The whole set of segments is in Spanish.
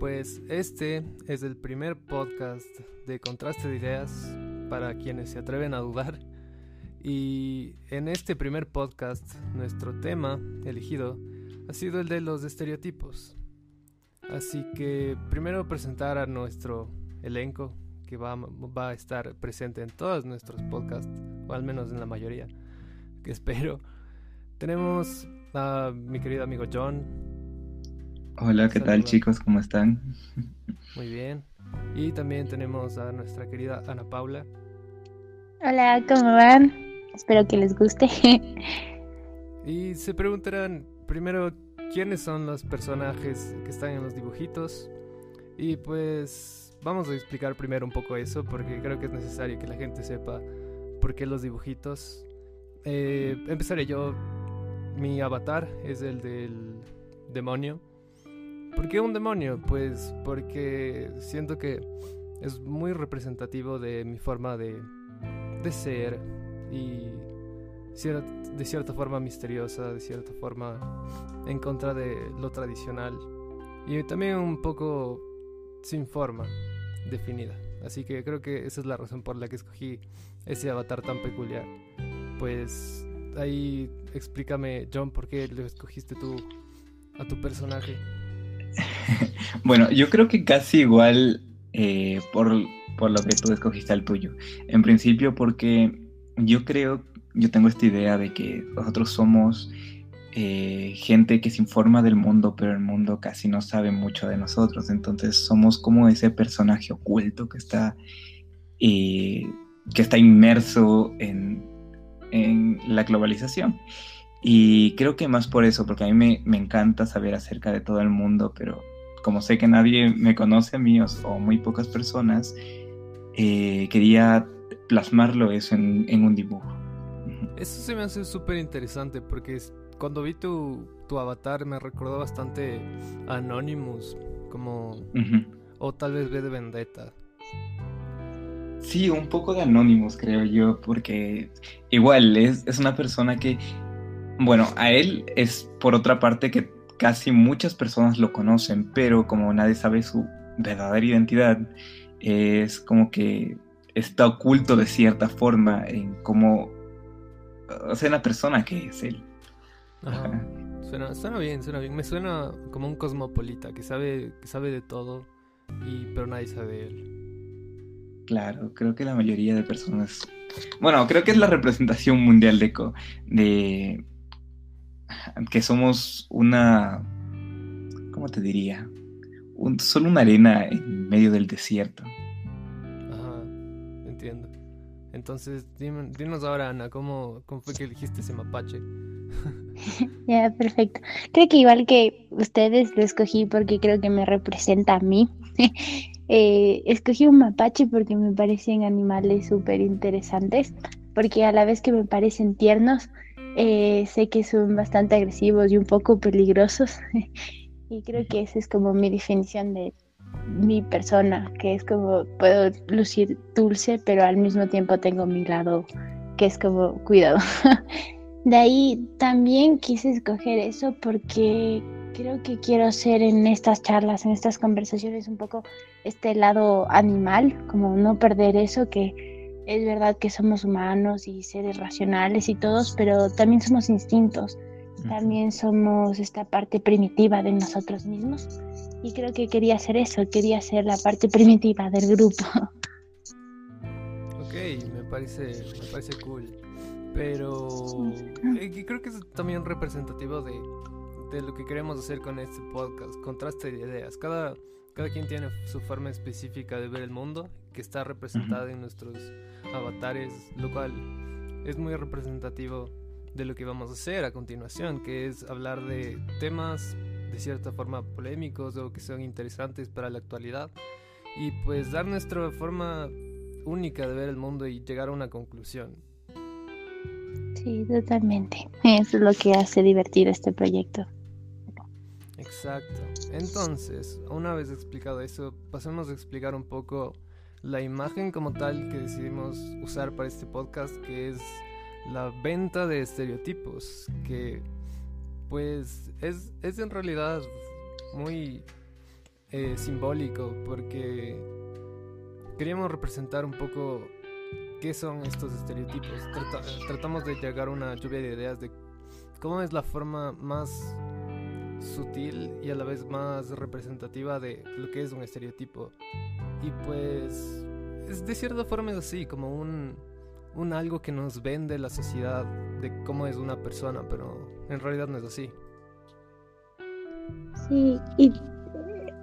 pues este es el primer podcast de contraste de ideas para quienes se atreven a dudar. Y en este primer podcast, nuestro tema elegido ha sido el de los estereotipos. Así que primero presentar a nuestro elenco que va, va a estar presente en todos nuestros podcasts, o al menos en la mayoría, que espero. Tenemos a mi querido amigo John. Hola, ¿qué tal chicos? ¿Cómo están? Muy bien. Y también tenemos a nuestra querida Ana Paula. Hola, ¿cómo van? Espero que les guste. y se preguntarán primero quiénes son los personajes que están en los dibujitos. Y pues vamos a explicar primero un poco eso porque creo que es necesario que la gente sepa por qué los dibujitos. Eh, empezaré yo mi avatar es el del demonio. ¿Por qué un demonio? Pues porque siento que es muy representativo de mi forma de, de ser y de cierta forma misteriosa, de cierta forma en contra de lo tradicional y también un poco sin forma definida. Así que creo que esa es la razón por la que escogí ese avatar tan peculiar. Pues ahí explícame, John, por qué le escogiste tú a tu personaje. bueno, yo creo que casi igual eh, por, por, lo que tú escogiste al tuyo. En principio porque yo creo, yo tengo esta idea de que nosotros somos eh, gente que se informa del mundo, pero el mundo casi no sabe mucho de nosotros. Entonces somos como ese personaje oculto que está, eh, que está inmerso en, en la globalización. Y creo que más por eso, porque a mí me, encanta saber acerca de todo el mundo, pero como sé que nadie me conoce a mí o, muy pocas personas, eh, quería plasmarlo eso en, un dibujo. Eso se me hace súper interesante porque cuando vi tu, tu, avatar me recordó bastante a Anonymous, como... O tal vez V de Vendetta. Sí, un poco de anónimos, creo yo, porque igual es, es, una persona que, bueno, a él es por otra parte que casi muchas personas lo conocen, pero como nadie sabe su verdadera identidad, es como que está oculto de cierta forma en cómo, o sea, la persona que es él. Suena, suena bien, suena bien. Me suena como un cosmopolita que sabe, que sabe de todo, y, pero nadie sabe de él. Claro, creo que la mayoría de personas. Bueno, creo que es la representación mundial de, de que somos una. ¿Cómo te diría? Un, solo una arena en medio del desierto. Ajá, entiendo. Entonces, dinos ahora, Ana, ¿cómo, ¿cómo fue que elegiste ese mapache? ya, perfecto. Creo que igual que ustedes lo escogí porque creo que me representa a mí. Eh, escogí un mapache porque me parecen animales súper interesantes, porque a la vez que me parecen tiernos, eh, sé que son bastante agresivos y un poco peligrosos. y creo que esa es como mi definición de mi persona, que es como puedo lucir dulce, pero al mismo tiempo tengo mi lado que es como cuidado. de ahí también quise escoger eso porque creo que quiero hacer en estas charlas, en estas conversaciones un poco este lado animal, como no perder eso que es verdad que somos humanos y seres racionales y todos, pero también somos instintos, también somos esta parte primitiva de nosotros mismos. Y creo que quería hacer eso, quería ser la parte primitiva del grupo. Ok, me parece, me parece cool, pero eh, creo que es también representativo de de lo que queremos hacer con este podcast, contraste de ideas. Cada, cada quien tiene su forma específica de ver el mundo, que está representada en nuestros avatares, lo cual es muy representativo de lo que vamos a hacer a continuación, que es hablar de temas de cierta forma polémicos o que son interesantes para la actualidad y pues dar nuestra forma única de ver el mundo y llegar a una conclusión. Sí, totalmente. Eso es lo que hace divertido este proyecto. Exacto. Entonces, una vez explicado eso, pasemos a explicar un poco la imagen como tal que decidimos usar para este podcast, que es la venta de estereotipos, que pues es, es en realidad muy eh, simbólico porque queríamos representar un poco qué son estos estereotipos. tratamos de llegar a una lluvia de ideas de cómo es la forma más sutil y a la vez más representativa de lo que es un estereotipo. Y pues es de cierta forma es así, como un, un algo que nos vende la sociedad de cómo es una persona, pero en realidad no es así. Sí, y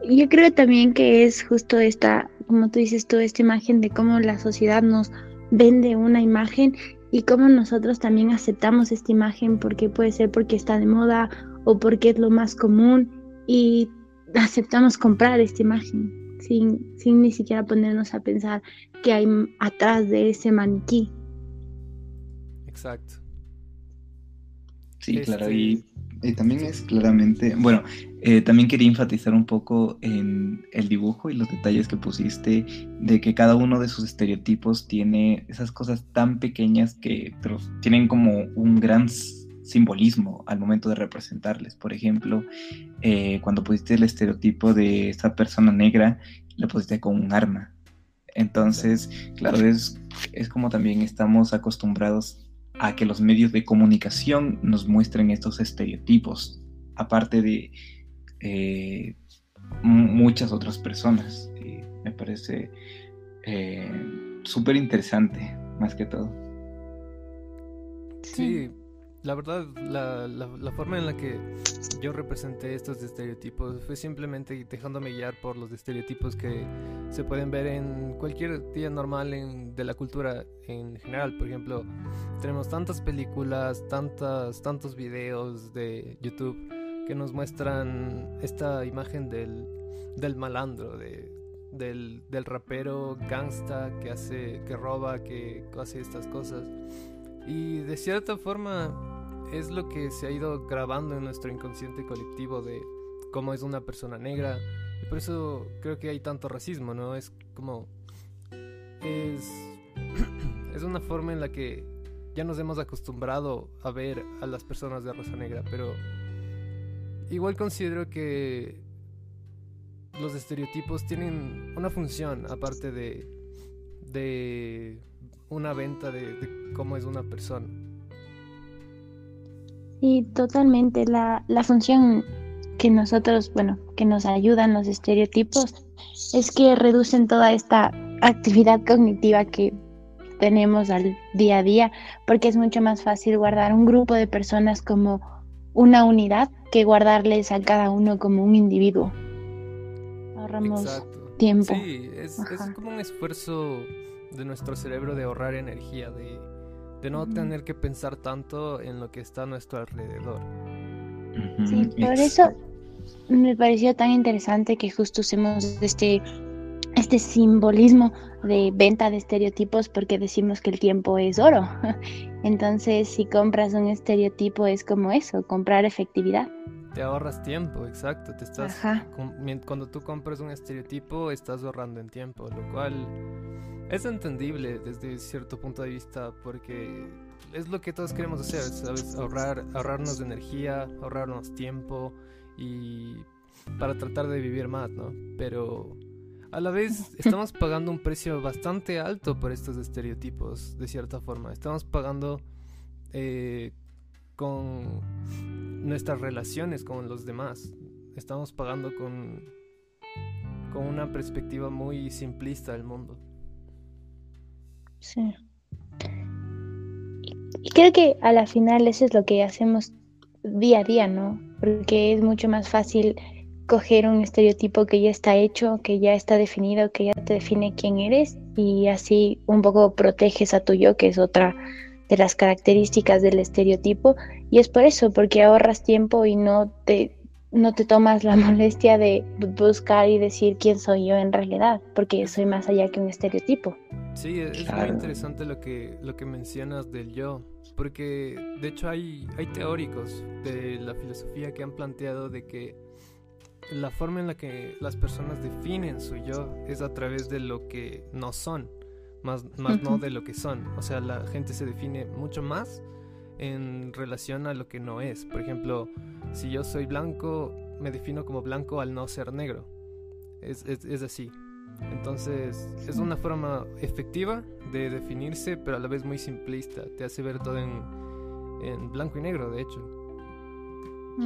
yo creo también que es justo esta, como tú dices tú, esta imagen de cómo la sociedad nos vende una imagen y cómo nosotros también aceptamos esta imagen porque puede ser porque está de moda o porque es lo más común y aceptamos comprar esta imagen sin, sin ni siquiera ponernos a pensar que hay atrás de ese maniquí. Exacto. Sí, claro, y, este, también es claramente, bueno, eh, también quería enfatizar un poco en el dibujo y los detalles que pusiste de que cada uno de sus estereotipos tiene esas cosas tan pequeñas que tienen como un gran simbolismo al momento de representarles. Por ejemplo, eh, cuando pusiste el estereotipo de esta persona negra, lo pusiste con un arma. Entonces, claro, es, es como también estamos acostumbrados a que los medios de comunicación nos muestren estos estereotipos, aparte de eh, muchas otras personas. me parece eh, súper interesante, más que todo. Sí, la verdad, la, la, forma en la que yo representé estos estereotipos fue simplemente dejándome guiar por los estereotipos que se pueden ver en cualquier día normal en, de la cultura en general. Por ejemplo, tenemos tantas películas, tantas, tantos videos de YouTube que nos muestran esta imagen del, del malandro, de, del, del rapero gangsta que hace, que roba, que hace estas cosas. Y de cierta forma es lo que se ha ido grabando en nuestro inconsciente colectivo de cómo es una persona negra. Y por eso creo que hay tanto racismo, ¿no? Es como... Es, es una forma en la que ya nos hemos acostumbrado a ver a las personas de raza negra, pero igual considero que los estereotipos tienen una función aparte de, de una venta de, cómo es una persona. Sí, totalmente. La, la función que nosotros, bueno, que nos ayudan los estereotipos es que reducen toda esta actividad cognitiva que tenemos al día a día, porque es mucho más fácil guardar un grupo de personas como una unidad que guardarles a cada uno como un individuo. Ahorramos tiempo. Sí, es, como un esfuerzo de nuestro cerebro de ahorrar energía, de, de no tener que pensar tanto en lo que está a nuestro alrededor. Sí, por eso me pareció tan interesante que justo usemos este, este simbolismo de venta de estereotipos porque decimos que el tiempo es oro. Entonces, si compras un estereotipo es como eso, comprar efectividad. Te ahorras tiempo, exacto. Te estás cuando tú compras un estereotipo estás ahorrando en tiempo, lo cual es entendible desde cierto punto de vista porque es lo que todos queremos hacer, ¿sabes? Ahorrar, ahorrarnos de energía, ahorrarnos tiempo y para tratar de vivir más, ¿no? Pero a la vez estamos pagando un precio bastante alto por estos estereotipos, de cierta forma. Estamos pagando eh, con nuestras relaciones con los demás. Estamos pagando con, con una perspectiva muy simplista del mundo. Sí. Y creo que a la final eso es lo que hacemos día a día, ¿no? Porque es mucho más fácil coger un estereotipo que ya está hecho, que ya está definido, que ya te define quién eres y así un poco proteges a tu yo, que es otra de las características del estereotipo y es por eso, porque ahorras tiempo y no te no te tomas la molestia de buscar y decir quién soy yo en realidad, porque soy más allá que un estereotipo. Sí, es, muy interesante lo que, lo que mencionas del yo, porque de hecho hay, hay teóricos de la filosofía que han planteado de que la forma en la que las personas definen su yo es a través de lo que no son, más, más no de lo que son. O sea, la gente se define mucho más en relación a lo que no es. Por ejemplo, si yo soy blanco, me defino como blanco al no ser negro. es, es, así. Entonces, es una forma efectiva de definirse, pero a la vez muy simplista. Te hace ver todo en, en blanco y negro, de hecho.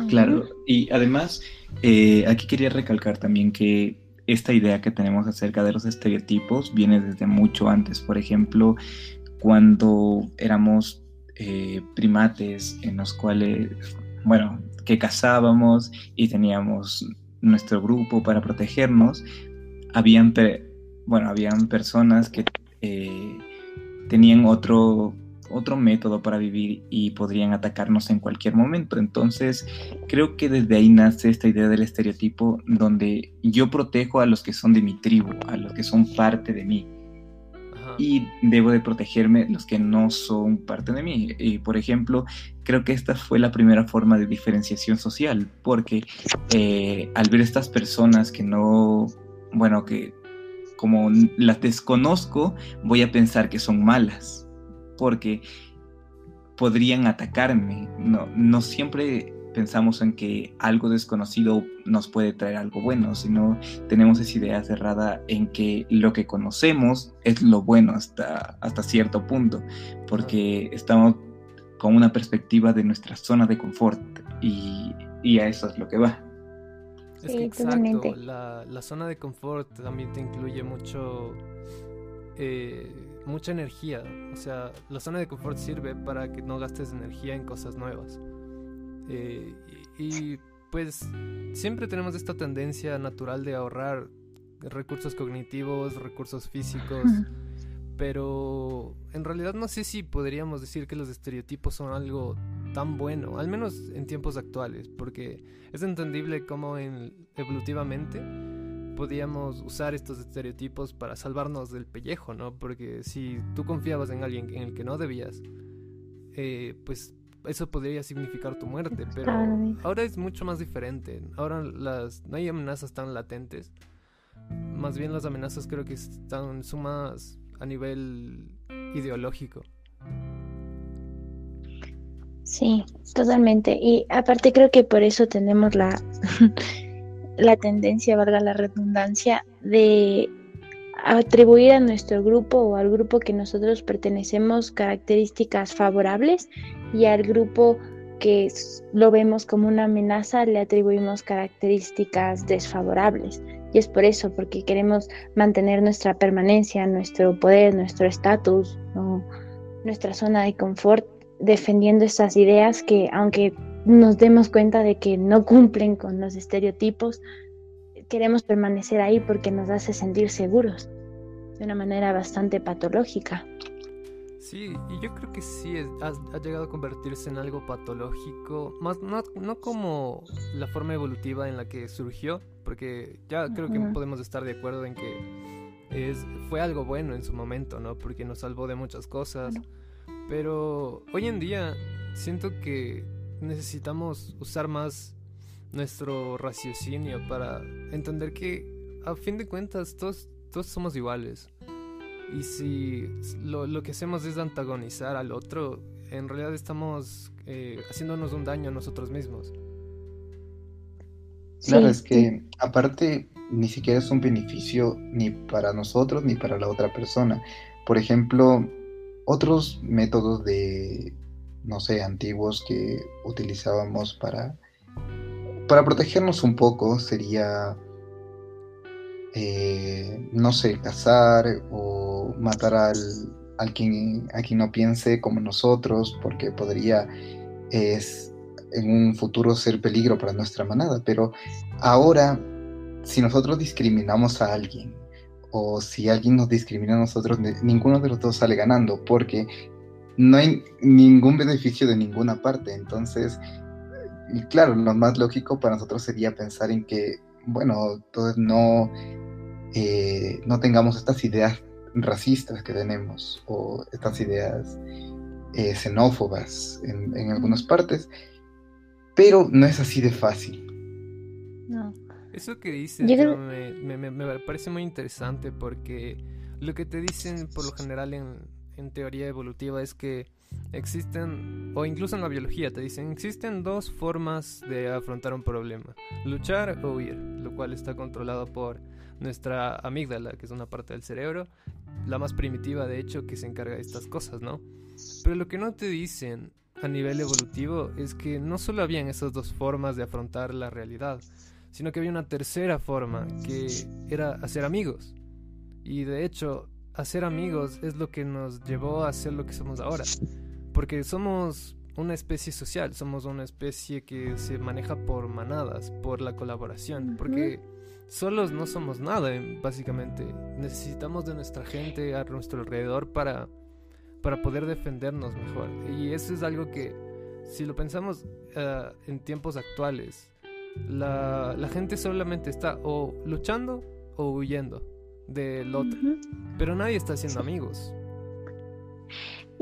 Claro, y además, eh, aquí quería recalcar también que esta idea que tenemos acerca de los estereotipos viene desde mucho antes. Por ejemplo, cuando éramos eh, primates en los cuales, bueno, que cazábamos y teníamos nuestro grupo para protegernos, habían, bueno, habían personas que eh, tenían otro, otro método para vivir y podrían atacarnos en cualquier momento. Entonces, creo que desde ahí nace esta idea del estereotipo donde yo protejo a los que son de mi tribu, a los que son parte de mí. Y debo de protegerme los que no son parte de mí. Y, por ejemplo, creo que esta fue la primera forma de diferenciación social, porque eh, al ver estas personas que no, bueno, que como las desconozco, voy a pensar que son malas porque podrían atacarme. No, no siempre pensamos en que algo desconocido nos puede traer algo bueno, sino tenemos esa idea cerrada en que lo que conocemos es lo bueno hasta, hasta cierto punto, porque estamos con una perspectiva de nuestra zona de confort y, a eso es lo que va. Es que exacto, la, la, zona de confort también te incluye mucho eh, mucha energía. O sea, la zona de confort sirve para que no gastes energía en cosas nuevas. Eh, y, pues siempre tenemos esta tendencia natural de ahorrar recursos cognitivos, recursos físicos. Pero en realidad no sé si podríamos decir que los estereotipos son algo tan bueno, al menos en tiempos actuales, porque es entendible cómo en, evolutivamente podíamos usar estos estereotipos para salvarnos del pellejo, ¿no? Porque si tú confiabas en alguien en el que no debías, eh, pues eso podría significar tu muerte, pero ahora es mucho más diferente. Ahora las no hay amenazas tan latentes. Más bien las amenazas creo que están sumas a nivel ideológico. Sí, totalmente. Y aparte creo que por eso tenemos la la tendencia, valga la redundancia, de atribuir a nuestro grupo o al grupo que nosotros pertenecemos características favorables y al grupo que lo vemos como una amenaza le atribuimos características desfavorables. Y es por eso, porque queremos mantener nuestra permanencia, nuestro poder, nuestro estatus, nuestra zona de confort, defendiendo estas ideas que aunque nos demos cuenta de que no cumplen con los estereotipos, queremos permanecer ahí porque nos hace sentir seguros de una manera bastante patológica. Sí, y yo creo que sí ha, llegado a convertirse en algo patológico, más no, no, como la forma evolutiva en la que surgió, porque ya creo que podemos estar de acuerdo en que es, fue algo bueno en su momento, ¿no? Porque nos salvó de muchas cosas, pero hoy en día siento que necesitamos usar más nuestro raciocinio para entender que a fin de cuentas todos, todos somos iguales. Y si lo, que hacemos es antagonizar al otro, en realidad estamos eh, haciéndonos un daño a nosotros mismos. Claro, es que aparte ni siquiera es un beneficio ni para nosotros ni para la otra persona. Por ejemplo, otros métodos de no sé, antiguos que utilizábamos para, para protegernos un poco sería, eh, no sé, cazar o matar al, al quien, a quien no piense como nosotros, porque podría es, en un futuro ser peligro para nuestra manada. Pero ahora, si nosotros discriminamos a alguien, o si alguien nos discrimina a nosotros, ninguno de los dos sale ganando, porque no hay ningún beneficio de ninguna parte. Entonces, claro, lo más lógico para nosotros sería pensar en que, bueno, entonces no, eh, no tengamos estas ideas racistas que tenemos o estas ideas eh, xenófobas en, algunas partes, pero no es así de fácil. No. Eso que dices me, me parece muy interesante porque lo que te dicen por lo general en en teoría evolutiva es que existen, o incluso en la biología te dicen, existen dos formas de afrontar un problema, luchar o huir, lo cual está controlado por nuestra amígdala, que es una parte del cerebro, la más primitiva de hecho, que se encarga de estas cosas, ¿no? Pero lo que no te dicen a nivel evolutivo es que no solo habían esas dos formas de afrontar la realidad, sino que había una tercera forma, que era hacer amigos. Y de hecho, hacer amigos es lo que nos llevó a ser lo que somos ahora. Porque somos una especie social, somos una especie que se maneja por manadas, por la colaboración, porque solos no somos nada, básicamente. Necesitamos de nuestra gente a nuestro alrededor para, para poder defendernos mejor. Y eso es algo que, si lo pensamos eh, en tiempos actuales, la, la, gente solamente está o luchando o huyendo del otro. Pero nadie está haciendo amigos.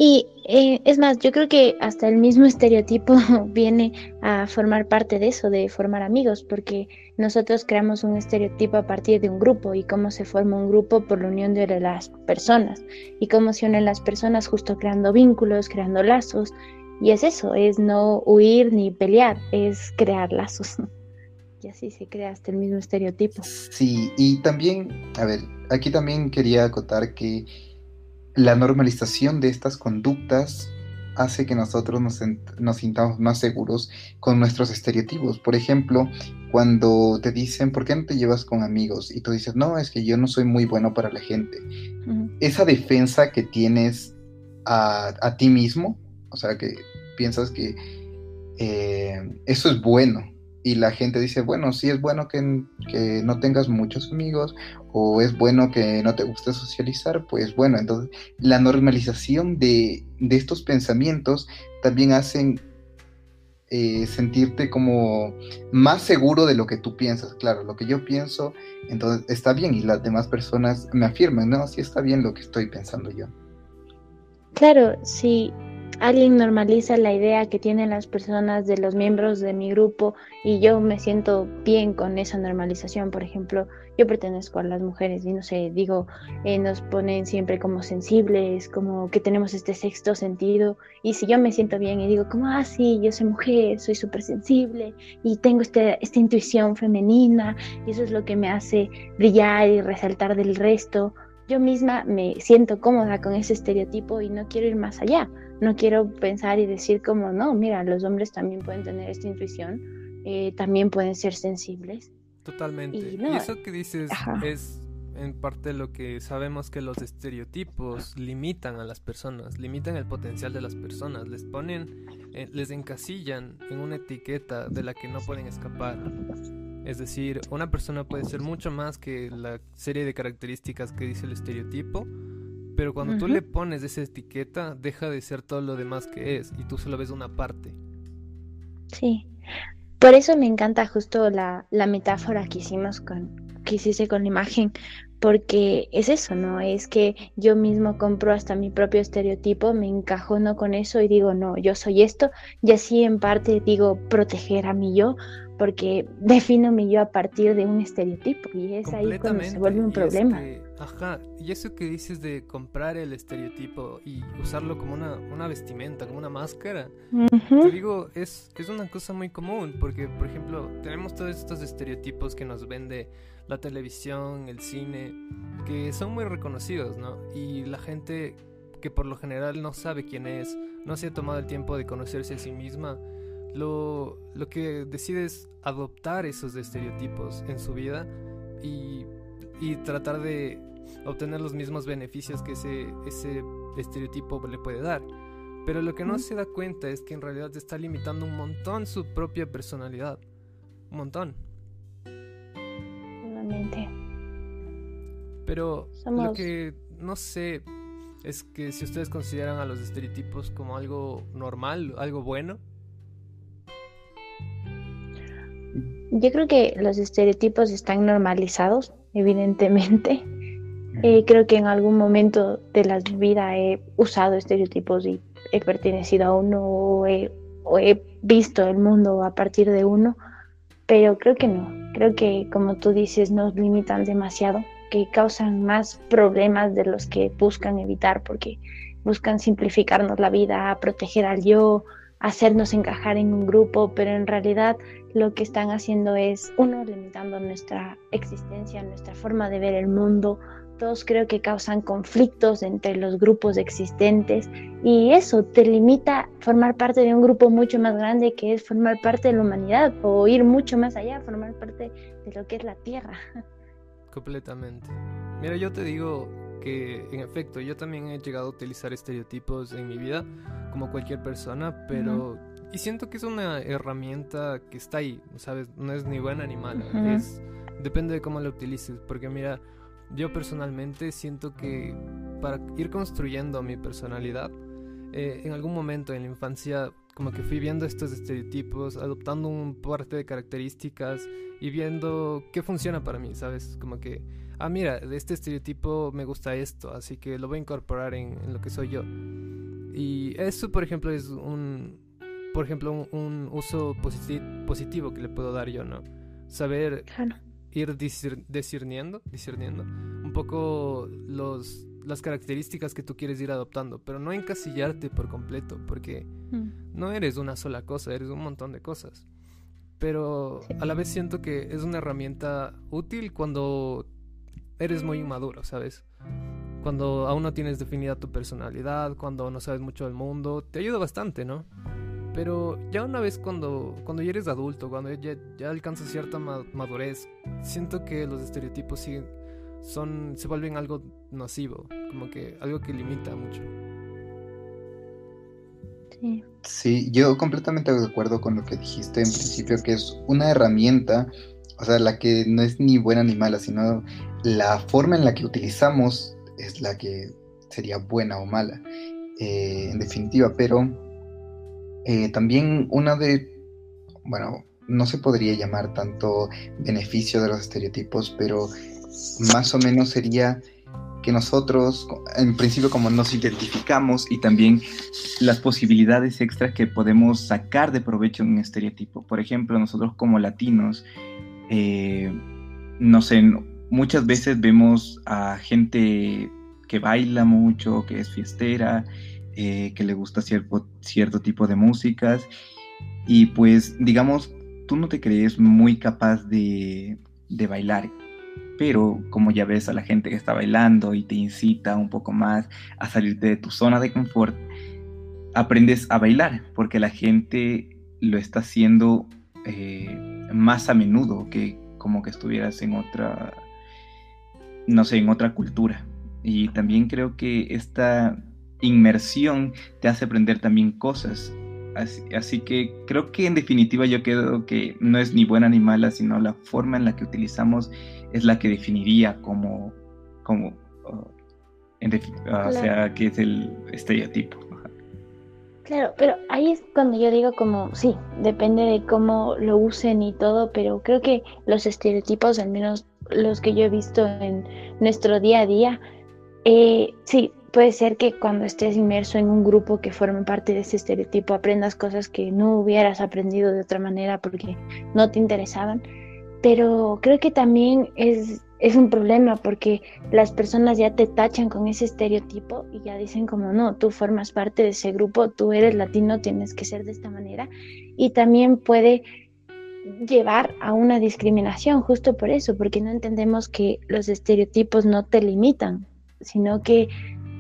Y eh, es más, yo creo que hasta el mismo estereotipo viene a formar parte de eso, de formar amigos, porque nosotros creamos un estereotipo a partir de un grupo y cómo se forma un grupo por la unión de las personas y cómo se unen las personas justo creando vínculos, creando lazos. Y es eso, es no huir ni pelear, es crear lazos. Y así se crea hasta el mismo estereotipo. Sí, y también, a ver, aquí también quería acotar que la normalización de estas conductas hace que nosotros nos, nos, sintamos más seguros con nuestros estereotipos. Por ejemplo, cuando te dicen, ¿por qué no te llevas con amigos? Y tú dices, no, es que yo no soy muy bueno para la gente. Esa defensa que tienes a, a, ti mismo, o sea, que piensas que eh, eso es bueno, y la gente dice, bueno, sí es bueno que, no tengas muchos amigos o es bueno que no te guste socializar, pues bueno, entonces la normalización de, estos pensamientos también hacen eh, sentirte como más seguro de lo que tú piensas. Claro, lo que yo pienso, entonces está bien y las demás personas me afirman, no, sí está bien lo que estoy pensando yo. Claro, sí, alguien normaliza la idea que tienen las personas de los miembros de mi grupo y yo me siento bien con esa normalización. Por ejemplo, yo pertenezco a las mujeres y no sé, digo, eh, nos ponen siempre como sensibles, como que tenemos este sexto sentido. Y si yo me siento bien y digo, como, ah, sí, yo soy mujer, soy súper sensible y tengo este, esta intuición femenina y eso es lo que me hace brillar y resaltar del resto. Yo misma me siento cómoda con ese estereotipo y no quiero ir más allá no quiero pensar y decir como, no, mira, los hombres también pueden tener esta intuición, eh, también pueden ser sensibles. Totalmente. Y, eso que dices es en parte lo que sabemos que los estereotipos limitan a las personas, limitan el potencial de las personas, les ponen, eh, les encasillan en una etiqueta de la que no pueden escapar. Es decir, una persona puede ser mucho más que la serie de características que dice el estereotipo, pero cuando tú le pones esa etiqueta, deja de ser todo lo demás que es y tú solo ves una parte. Sí. Por eso me encanta justo la, la metáfora que hicimos con, que hiciste con la imagen, porque es eso, ¿no? Es que yo mismo compro hasta mi propio estereotipo, me encajono con eso y digo, no, yo soy esto, y así en parte digo proteger a mi yo, porque defino mi yo a partir de un estereotipo y es ahí cuando se vuelve un problema. ajá, y eso que dices de comprar el estereotipo y usarlo como una, una vestimenta, como una máscara, te digo, es, es una cosa muy común, porque por ejemplo, tenemos todos estos estereotipos que nos vende la televisión, el cine, que son muy reconocidos, ¿no? Y la gente que por lo general no sabe quién es, no se ha tomado el tiempo de conocerse a sí misma, lo, lo que decide es adoptar esos estereotipos en su vida y, y tratar de obtener los mismos beneficios que ese, ese estereotipo le puede dar. Pero lo que no se da cuenta es que en realidad está limitando un montón su propia personalidad. Un montón. Pero lo que no sé es que si ustedes consideran a los estereotipos como algo normal, algo bueno. Yo creo que los estereotipos están normalizados, evidentemente. Eh, creo que en algún momento de la vida he usado estereotipos y he pertenecido a uno o he, visto el mundo a partir de uno, pero creo que no. Creo que, como tú dices, nos limitan demasiado, que causan más problemas de los que buscan evitar, porque buscan simplificarnos la vida, proteger al yo, hacernos encajar en un grupo, pero en realidad lo que están haciendo es, uno, limitando nuestra existencia, nuestra forma de ver el mundo, dos, creo que causan conflictos entre los grupos existentes y eso te limita a formar parte de un grupo mucho más grande que es formar parte de la humanidad o ir mucho más allá, formar parte de lo que es la Tierra. Completamente. Mira, yo te digo que en efecto yo también he llegado a utilizar estereotipos en mi vida como cualquier persona, pero y siento que es una herramienta que está ahí, ¿sabes? No es ni buena ni mala, es depende de cómo la utilices, porque mira, yo personalmente siento que para ir construyendo mi personalidad, eh, en algún momento en la infancia como que fui viendo estos estereotipos, adoptando un parte de características y viendo qué funciona para mí, ¿sabes? Como que ah, mira, de este estereotipo me gusta esto, así que lo voy a incorporar en, lo que soy yo. Y eso, por ejemplo, es un, por ejemplo, un, uso positivo que le puedo dar yo, ¿no? Saber ir discerniendo, discerniendo un poco los, las características que tú quieres ir adoptando, pero no encasillarte por completo, porque mm. no eres una sola cosa, eres un montón de cosas. Pero a la vez siento que es una herramienta útil cuando eres muy inmaduro, ¿sabes? Cuando aún no tienes definida tu personalidad, cuando no sabes mucho del mundo, te ayuda bastante, ¿no? Pero ya una vez cuando, cuando ya eres adulto, cuando ya, ya alcanzas cierta madurez, siento que los estereotipos siguen, son, se vuelven algo nocivo, como que algo que limita mucho. Sí. sí, yo completamente de acuerdo con lo que dijiste en principio, que es una herramienta o sea, la que no es ni buena ni mala, sino la forma en la que utilizamos es la que sería buena o mala, eh, en definitiva, pero eh, también una de, bueno, no se podría llamar tanto beneficio de los estereotipos, pero más o menos sería que nosotros, en principio, como nos identificamos y también las posibilidades extras que podemos sacar de provecho en un estereotipo. Por ejemplo, nosotros como latinos, eh, no sé, muchas veces vemos a gente que baila mucho, que es fiestera, eh, que le gusta cierto, cierto tipo de músicas y pues digamos, tú no te crees muy capaz de, de bailar, pero como ya ves a la gente que está bailando y te incita un poco más a salirte de tu zona de confort, aprendes a bailar porque la gente lo está haciendo eh, más a menudo que como que estuvieras en otra, no sé, en otra cultura. Y también creo que esta inmersión te hace aprender también cosas. Así, que creo que en definitiva yo creo que no es ni buena ni mala, sino la forma en la que utilizamos es la que definiría como, como uh, o sea, que es el estereotipo. Claro, pero ahí es cuando yo digo como, sí, depende de cómo lo usen y todo, pero creo que los estereotipos, al menos los que yo he visto en nuestro día a día, eh, sí, puede ser que cuando estés inmerso en un grupo que forme parte de ese estereotipo aprendas cosas que no hubieras aprendido de otra manera porque no te interesaban, pero creo que también es es un problema porque las personas ya te tachan con ese estereotipo y ya dicen como no, tú formas parte de ese grupo, tú eres latino, tienes que ser de esta manera y también puede llevar a una discriminación justo por eso, porque no entendemos que los estereotipos no te limitan, sino que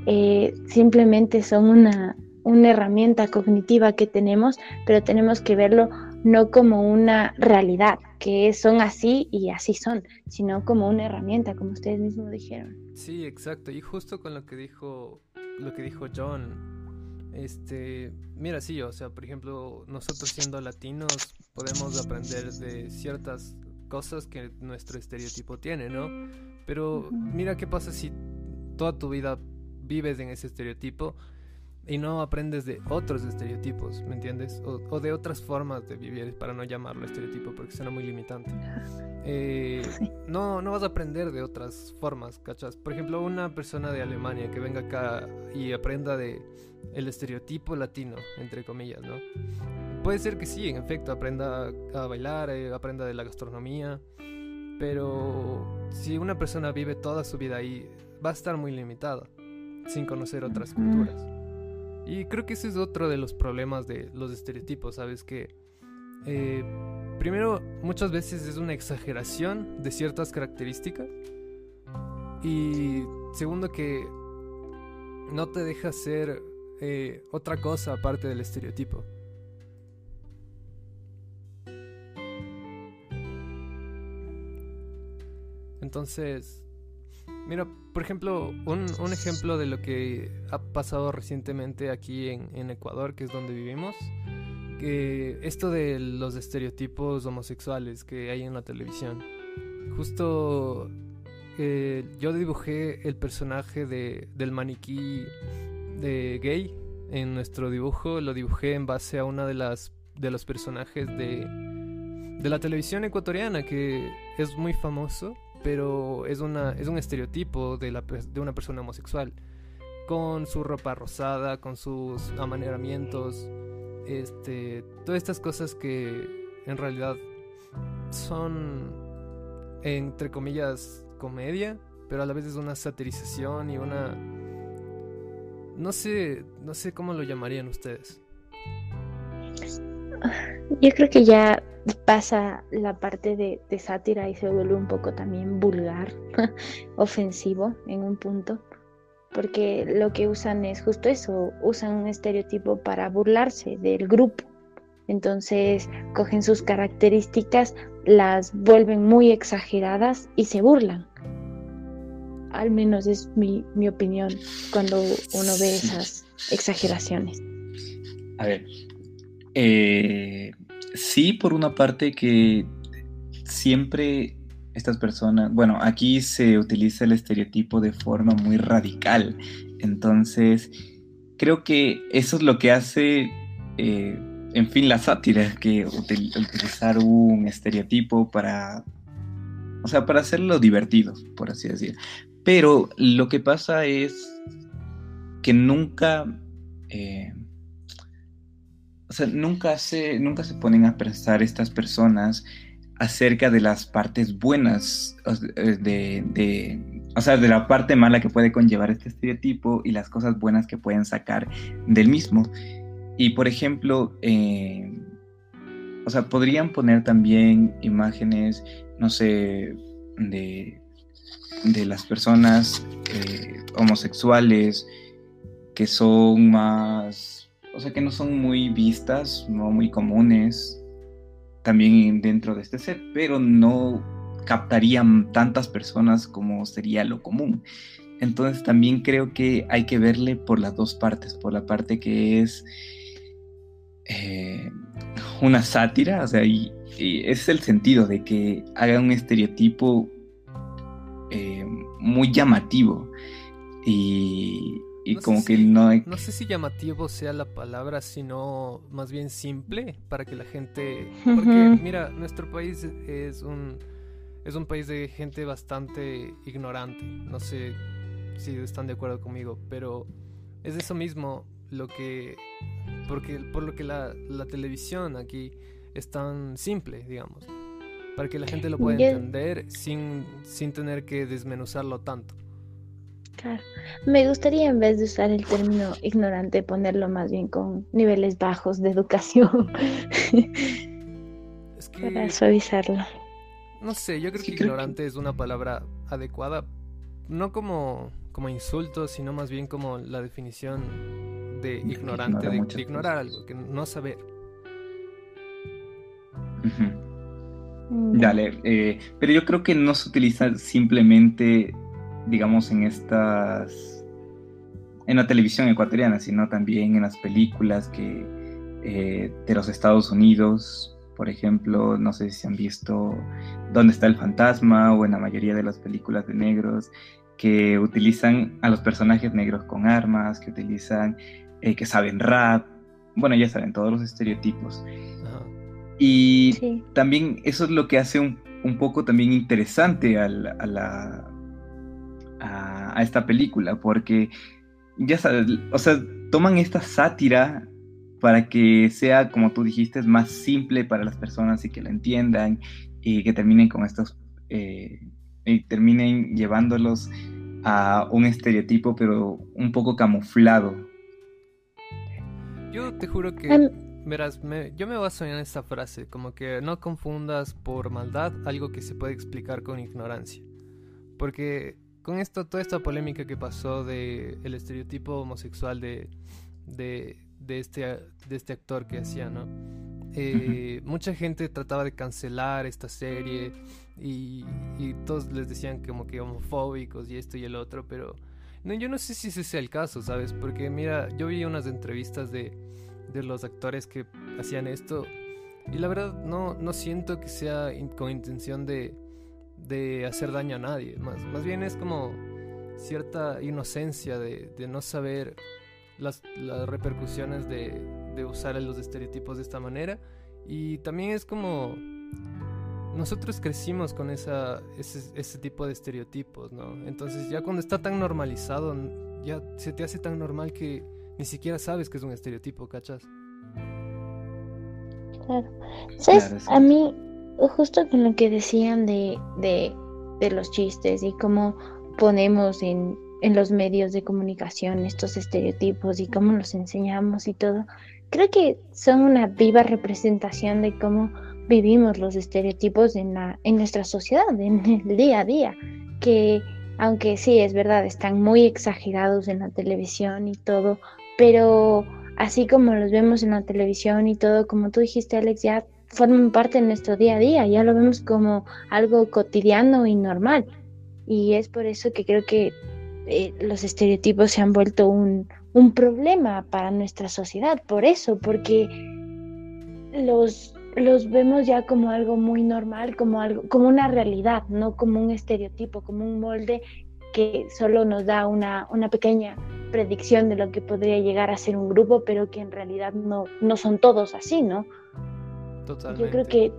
eh, simplemente son una, una herramienta cognitiva que tenemos, pero tenemos que verlo no como una realidad, que son así y así son, sino como una herramienta, como ustedes mismos dijeron. Sí, exacto. Y justo con lo que dijo, lo que dijo John, este, mira, sí, o sea, por ejemplo, nosotros siendo latinos podemos aprender de ciertas cosas que nuestro estereotipo tiene, ¿no? Pero mira qué pasa si toda tu vida vives en ese estereotipo y no aprendes de otros estereotipos, ¿me entiendes? O, de otras formas de vivir, para no llamarlo estereotipo porque suena muy limitante. Eh, no, no vas a aprender de otras formas, ¿cachas? Por ejemplo, una persona de Alemania que venga acá y aprenda de el estereotipo latino, entre comillas, ¿no? Puede ser que sí, en efecto, aprenda a bailar, eh, aprenda de la gastronomía, pero si una persona vive toda su vida ahí, va a estar muy limitada, sin conocer otras culturas. Y creo que ese es otro de los problemas de los estereotipos, ¿sabes? Que eh, primero muchas veces es una exageración de ciertas características. Y segundo que no te deja ser eh, otra cosa aparte del estereotipo. Entonces, mira, por ejemplo, un, ejemplo de lo que ha pasado recientemente aquí en, Ecuador, que es donde vivimos, que esto de los estereotipos homosexuales que hay en la televisión. Justo eh, yo dibujé el personaje de, del maniquí de gay en nuestro dibujo, lo dibujé en base a una de las de los personajes de, de la televisión ecuatoriana que es muy famoso pero es, una, es un estereotipo de, la, de una persona homosexual, con su ropa rosada, con sus amaneramientos, este, todas estas cosas que en realidad son, entre comillas, comedia, pero a la vez es una satirización y una... No sé, no sé cómo lo llamarían ustedes. Yo creo que ya pasa la parte de, sátira y se vuelve un poco también vulgar, ofensivo en un punto, porque lo que usan es justo eso, usan un estereotipo para burlarse del grupo. Entonces cogen sus características, las vuelven muy exageradas y se burlan. Al menos es mi, mi opinión cuando uno ve esas exageraciones. A ver, eh, sí, por una parte que siempre estas personas, bueno, aquí se utiliza el estereotipo de forma muy radical, entonces creo que eso es lo que hace, eh, en fin, la sátira, que utilizar un estereotipo para, o sea, para hacerlo divertido, por así decir. Pero lo que pasa es que nunca... Eh, o sea, nunca se, nunca se ponen a pensar estas personas acerca de las partes buenas eh, de, de, o sea, de la parte mala que puede conllevar este estereotipo y las cosas buenas que pueden sacar del mismo. Y por ejemplo, eh, o sea, podrían poner también imágenes, no sé, de, de las personas eh, homosexuales que son más o sea, que no son muy vistas, no muy comunes también dentro de este set, pero no captarían tantas personas como sería lo común. Entonces también creo que hay que verle por las dos partes, por la parte que es eh, una sátira, o sea, y, es el sentido de que haga un estereotipo eh, muy llamativo y, y como que no hay... No sé si llamativo sea la palabra, sino más bien simple para que la gente... Porque mira, nuestro país es un, es un país de gente bastante ignorante. No sé si están de acuerdo conmigo, pero es eso mismo lo que... Porque, por lo que la, la televisión aquí es tan simple, digamos. Para que la gente lo pueda entender sin, sin tener que desmenuzarlo tanto. Claro. Me gustaría en vez de usar el término ignorante ponerlo más bien con niveles bajos de educación. es que... Para suavizarlo. No sé, yo creo que ignorante es una palabra adecuada, no como, como insulto, sino más bien como la definición de ignorante, de, ignorar algo, que no saber. Mm. Dale, eh, pero yo creo que no se utiliza simplemente digamos, en estas, en la televisión ecuatoriana, sino también en las películas que, eh, de los Estados Unidos, por ejemplo, no sé si han visto Dónde está el fantasma o en la mayoría de las películas de negros que utilizan a los personajes negros con armas, que utilizan, eh, que saben rap, bueno, ya saben, todos los estereotipos. Y también eso es lo que hace un, un poco también interesante a la, a, esta película, porque ya sabes, o sea, toman esta sátira para que sea, como tú dijiste, más simple para las personas y que la entiendan y que terminen con estos, eh, y terminen llevándolos a un estereotipo, pero un poco camuflado. Yo te juro que, verás, yo me baso en esta frase, como que no confundas por maldad algo que se puede explicar con ignorancia. Porque con esto, toda esta polémica que pasó de el estereotipo homosexual de, de, de, este, de este actor que hacía, ¿no? Eh, mucha gente trataba de cancelar esta serie y, y, todos les decían como que homofóbicos y esto y el otro, pero no, yo no sé si ese sea el caso, ¿sabes? Porque mira, yo vi unas entrevistas de, de los actores que hacían esto y la verdad no, no siento que sea con intención de, de hacer daño a nadie, más, más bien es como cierta inocencia de, de no saber las, las repercusiones de, de, usar los estereotipos de esta manera. Y también es como nosotros crecimos con esa, ese, ese, tipo de estereotipos, ¿no? Entonces ya cuando está tan normalizado, ya se te hace tan normal que ni siquiera sabes que es un estereotipo, ¿cachas? Claro. ¿Sabes? A mí, justo con lo que decían de, de, de los chistes y cómo ponemos en, en los medios de comunicación estos estereotipos y cómo los enseñamos y todo, creo que son una viva representación de cómo vivimos los estereotipos en, la, en nuestra sociedad, en el día a día, que aunque sí es verdad, están muy exagerados en la televisión y todo, pero así como los vemos en la televisión y todo, como tú dijiste Alex, ya forman parte de nuestro día a día, ya lo vemos como algo cotidiano y normal. Y es por eso que creo que eh, los estereotipos se han vuelto un, un problema para nuestra sociedad, por eso, porque los, los vemos ya como algo muy normal, como algo, como una realidad, no como un estereotipo, como un molde que solo nos da una, una pequeña predicción de lo que podría llegar a ser un grupo, pero que en realidad no, no son todos así, ¿no? Totalmente. Yo creo que,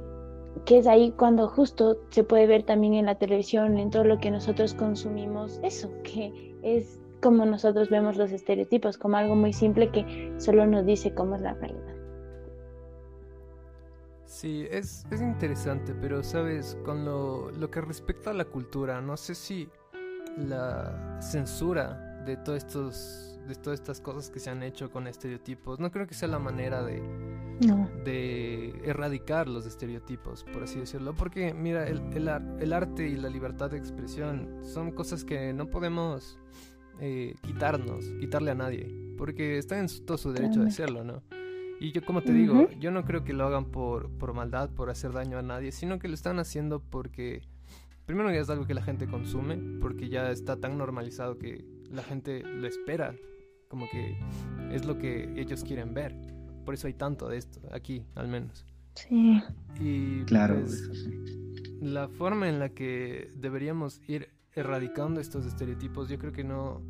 que es ahí cuando justo se puede ver también en la televisión, en todo lo que nosotros consumimos, eso, que es como nosotros vemos los estereotipos, como algo muy simple que solo nos dice cómo es la realidad. Sí, es, es interesante, pero sabes, con lo, lo, que respecta a la cultura, no sé si la censura de todos estos de todas estas cosas que se han hecho con estereotipos, no creo que sea la manera de, no. de erradicar los estereotipos, por así decirlo, porque mira, el, el, el arte y la libertad de expresión son cosas que no podemos eh, quitarnos, quitarle a nadie, porque está en todo su derecho de hacerlo, ¿no? Y yo como te uh -huh. digo, yo no creo que lo hagan por, por maldad, por hacer daño a nadie, sino que lo están haciendo porque, primero ya es algo que la gente consume, porque ya está tan normalizado que la gente lo espera, como que es lo que ellos quieren ver. Por eso hay tanto de esto, aquí al menos. Sí. Y claro. Pues, la forma en la que deberíamos ir erradicando estos estereotipos, yo creo que no,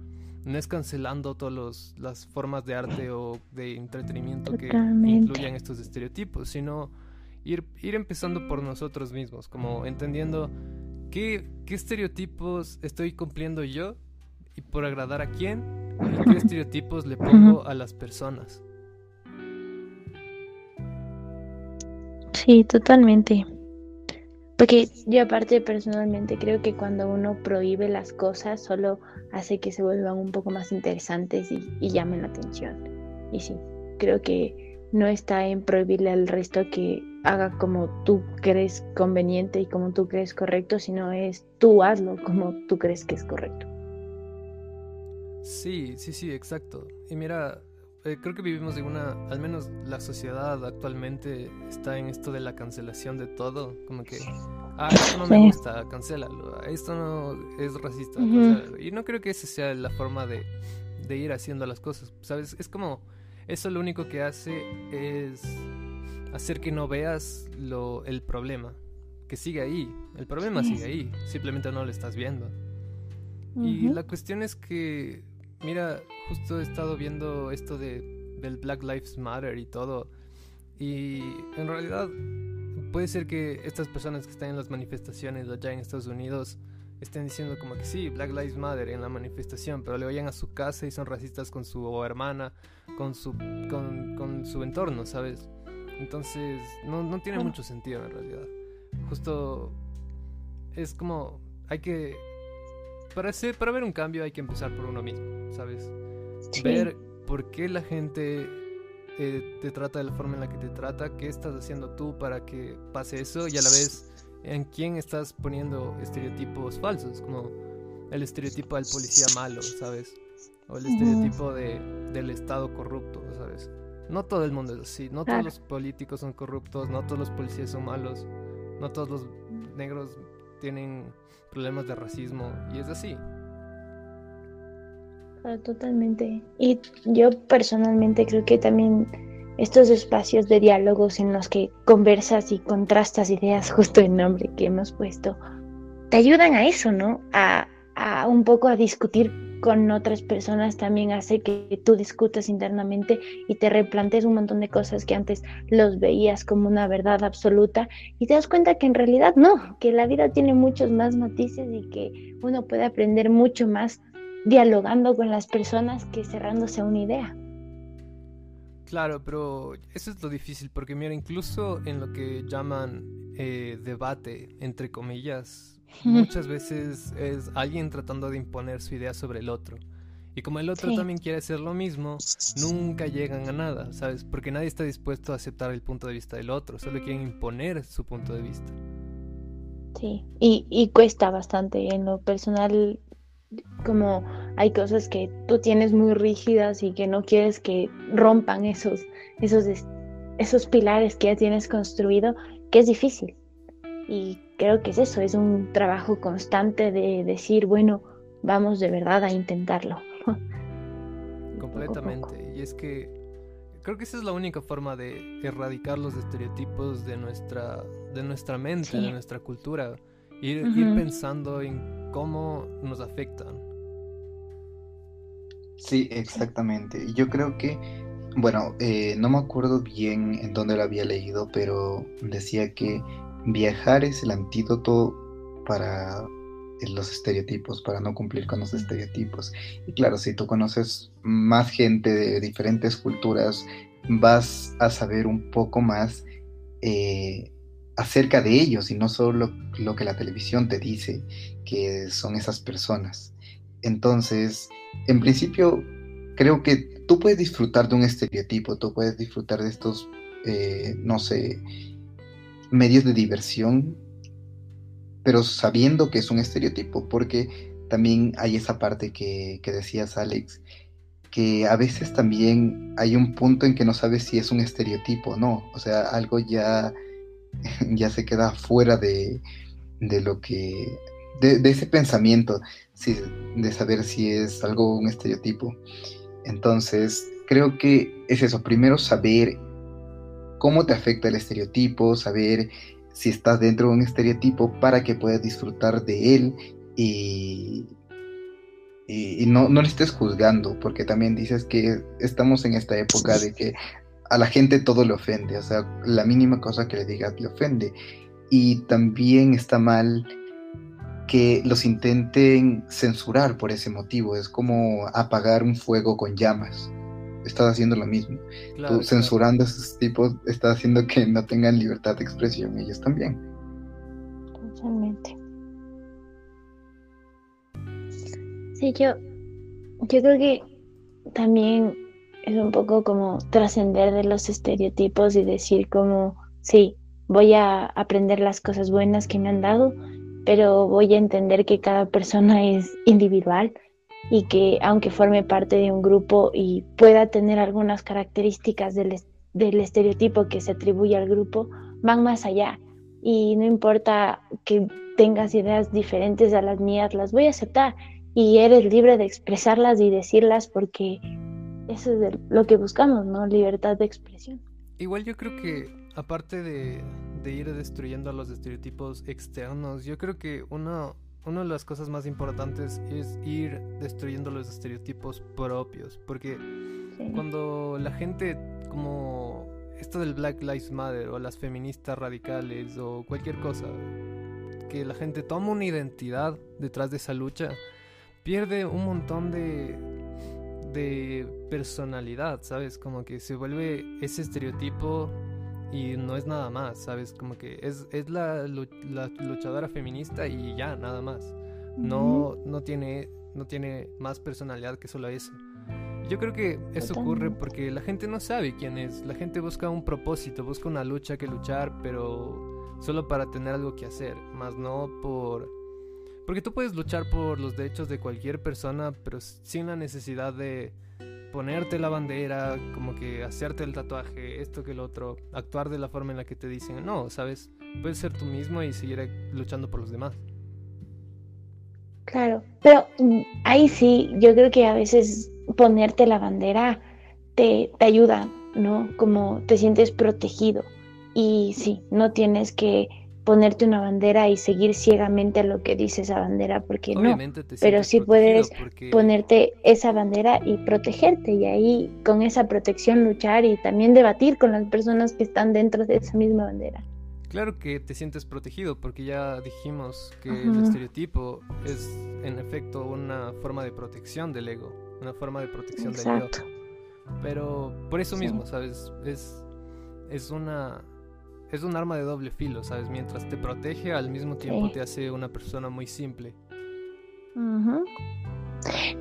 no es cancelando todas las formas de arte o de entretenimiento Totalmente. que incluyan estos estereotipos, sino ir, ir empezando por nosotros mismos, como entendiendo qué, qué estereotipos estoy cumpliendo yo y por agradar a quién qué estereotipos le pongo a las personas. Sí, totalmente. Porque yo aparte personalmente creo que cuando uno prohíbe las cosas solo hace que se vuelvan un poco más interesantes y, y, llamen la atención. Y sí, creo que no está en prohibirle al resto que haga como tú crees conveniente y como tú crees correcto, sino es tú hazlo como tú crees que es correcto. Sí, sí, sí, exacto. Y mira, eh, creo que vivimos en una, al menos la sociedad actualmente está en esto de la cancelación de todo, como que, ah, esto no me gusta, cancélalo, esto no es racista, uh -huh. y no creo que esa sea la forma de, de, ir haciendo las cosas, ¿sabes? Es como, eso lo único que hace es hacer que no veas lo, el problema, que sigue ahí, el problema sí. sigue ahí, simplemente no lo estás viendo. Uh -huh. Y la cuestión es que Mira, justo he estado viendo esto de, del Black Lives Matter y todo. Y en realidad puede ser que estas personas que están en las manifestaciones allá en Estados Unidos estén diciendo como que sí, Black Lives Matter en la manifestación, pero le vayan a su casa y son racistas con su hermana, con su, con, con su entorno, ¿sabes? Entonces no, no tiene mucho sentido en realidad. Justo es como hay que para, hacer, para ver un cambio hay que empezar por uno mismo, ¿sabes? Sí. Ver por qué la gente eh, te trata de la forma en la que te trata, qué estás haciendo tú para que pase eso y a la vez en quién estás poniendo estereotipos falsos, como el estereotipo del policía malo, ¿sabes? O el estereotipo de, del Estado corrupto, ¿sabes? No todo el mundo es así, no todos los políticos son corruptos, no todos los policías son malos, no todos los negros tienen problemas de racismo y es así. totalmente. Y yo personalmente creo que también estos espacios de diálogos en los que conversas y contrastas ideas, justo el nombre que hemos puesto, te ayudan a eso, ¿no? A un poco a discutir con otras personas también hace que tú discutas internamente y te replantes un montón de cosas que antes los veías como una verdad absoluta y te das cuenta que en realidad no, que la vida tiene muchos más matices y que uno puede aprender mucho más dialogando con las personas que cerrándose a una idea. Claro, pero eso es lo difícil porque mira, incluso en lo que llaman eh, debate, entre comillas, muchas veces es alguien tratando de imponer su idea sobre el otro. Y como el otro también quiere hacer lo mismo, nunca llegan a nada, ¿sabes? Porque nadie está dispuesto a aceptar el punto de vista del otro, solo quieren imponer su punto de vista. Sí, y, y cuesta bastante. En lo personal, como hay cosas que tú tienes muy rígidas y que no quieres que rompan esos, esos, esos pilares que ya tienes construido, que es difícil. Y creo que es eso, es un trabajo constante de decir, bueno, vamos de verdad a intentarlo. Completamente. Y es que creo que esa es la única forma de erradicar los estereotipos de nuestra, de nuestra mente, de nuestra cultura. Ir, ir pensando en cómo nos afectan. Sí, exactamente. Yo creo que, bueno, eh, no me acuerdo bien en dónde lo había leído, pero decía que viajar es el antídoto para los estereotipos, para no cumplir con los estereotipos. Y claro, si tú conoces más gente de diferentes culturas, vas a saber un poco más eh, acerca de ellos y no solo lo, que la televisión te dice que son esas personas. Entonces, en principio, creo que tú puedes disfrutar de un estereotipo, tú puedes disfrutar de estos, eh, no sé, medios de diversión, pero sabiendo que es un estereotipo, porque también hay esa parte que, decías, Alex, que a veces también hay un punto en que no sabes si es un estereotipo o no, o sea, algo ya, ya se queda fuera de, lo que, de, ese pensamiento, de saber si es algo un estereotipo. Entonces, creo que es eso, primero saber cómo te afecta el estereotipo, saber si estás dentro de un estereotipo para que puedas disfrutar de él y, y, no, no le estés juzgando, porque también dices que estamos en esta época de que a la gente todo le ofende, o sea, la mínima cosa que le digas le ofende. Y también está mal que los intenten censurar por ese motivo, es como apagar un fuego con llamas estás haciendo lo mismo. Tú censurando a esos tipos estás haciendo que no tengan libertad de expresión ellos también. Totalmente. Sí, yo, yo creo que también es un poco como trascender de los estereotipos y decir como, sí, voy a aprender las cosas buenas que me han dado, pero voy a entender que cada persona es individual y que aunque forme parte de un grupo y pueda tener algunas características del, del estereotipo que se atribuye al grupo, van más allá. Y no importa que tengas ideas diferentes a las mías, las voy a aceptar y eres libre de expresarlas y decirlas porque eso es lo que buscamos, ¿no? Libertad de expresión. Igual yo creo que aparte de, de ir destruyendo los estereotipos externos, yo creo que uno una de las cosas más importantes es ir destruyendo los estereotipos propios, porque cuando la gente como esto del Black Lives Matter o las feministas radicales o cualquier cosa, que la gente toma una identidad detrás de esa lucha, pierde un montón de de personalidad, ¿sabes? Como que se vuelve ese estereotipo y no es nada más, ¿sabes? Como que es, es la, luchadora feminista y ya, nada más. No, no, tiene, no tiene más personalidad que solo eso. Yo creo que eso ocurre porque la gente no sabe quién es. La gente busca un propósito, busca una lucha que luchar, pero solo para tener algo que hacer, más no por... Porque tú puedes luchar por los derechos de cualquier persona, pero sin la necesidad de ponerte la bandera, como que hacerte el tatuaje, esto que el otro, actuar de la forma en la que te dicen. No, ¿sabes? Puedes ser tú mismo y seguir luchando por los demás. Claro, pero mm, ahí sí, yo creo que a veces ponerte la bandera te, te ayuda, ¿no? Como te sientes protegido. Y sí, no tienes que ponerte una bandera y seguir ciegamente a lo que dice esa bandera, porque no. Pero sí puedes ponerte esa bandera y protegerte y ahí con esa protección luchar y también debatir con las personas que están dentro de esa misma bandera. Claro que te sientes protegido porque ya dijimos que el estereotipo es en efecto una forma de protección del ego, una forma de protección del yo. Pero por eso mismo, ¿sabes? Es, es una es un arma de doble filo, ¿sabes? Mientras te protege, al mismo tiempo te hace una persona muy simple.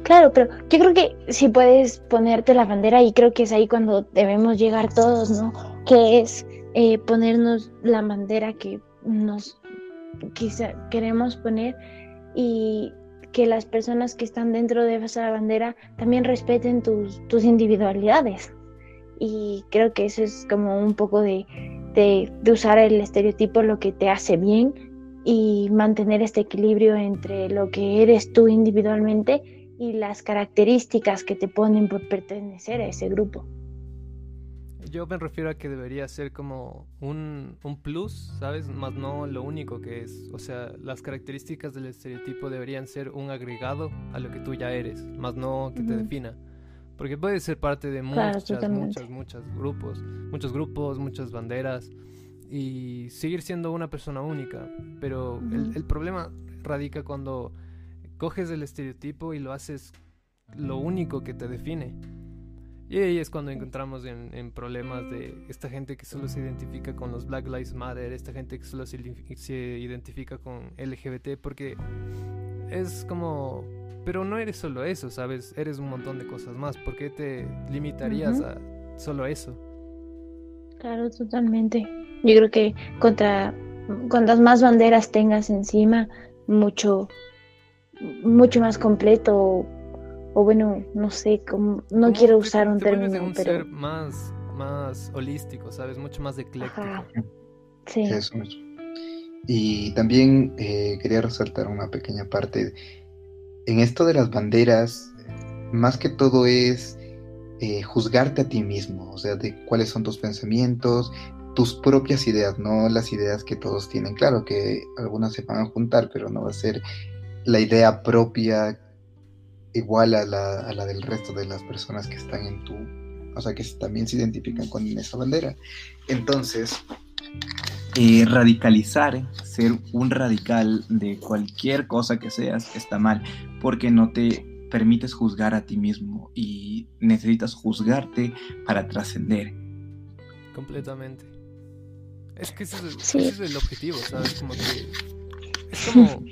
Claro, pero yo creo que si puedes ponerte la bandera y creo que es ahí cuando debemos llegar todos, ¿no? Que es eh, ponernos la bandera que nos quizá queremos poner y que las personas que están dentro de esa bandera también respeten tus, tus individualidades. Y creo que eso es como un poco de, de, de, usar el estereotipo lo que te hace bien y mantener este equilibrio entre lo que eres tú individualmente y las características que te ponen por pertenecer a ese grupo. Yo me refiero a que debería ser como un, un, plus, ¿sabes? Más no lo único que es. O sea, las características del estereotipo deberían ser un agregado a lo que tú ya eres, más no que te defina. Porque puede ser parte de muchas, muchas, muchas grupos, muchos grupos, muchas banderas y seguir siendo una persona única. Pero el, el problema radica cuando coges el estereotipo y lo haces lo único que te define. Y ahí es cuando encontramos en, problemas de esta gente que solo se identifica con los Black Lives Matter, esta gente que solo se, identifica con LGBT, porque es como, pero no eres solo eso, ¿sabes? Eres un montón de cosas más. ¿Por qué te limitarías a solo eso? Claro, totalmente. Yo creo que contra cuantas más banderas tengas encima, mucho, mucho más completo o bueno, no sé, como, no quiero usar un término, un pero... ser más, más holístico, ¿sabes? Mucho más ecléctico. Sí. Eso. Y también eh, quería resaltar una pequeña parte. En esto de las banderas, más que todo es eh, juzgarte a ti mismo, o sea, de cuáles son tus pensamientos, tus propias ideas, no las ideas que todos tienen. Claro que algunas se van a juntar, pero no va a ser la idea propia igual a la, a la del resto de las personas que están en tu, o sea, que también se identifican con esa bandera. Entonces, eh, radicalizar, ser un radical de cualquier cosa que seas, está mal, porque no te permites juzgar a ti mismo y necesitas juzgarte para trascender. Completamente. Es que ese es, el, objetivo, ¿sabes? Como que es como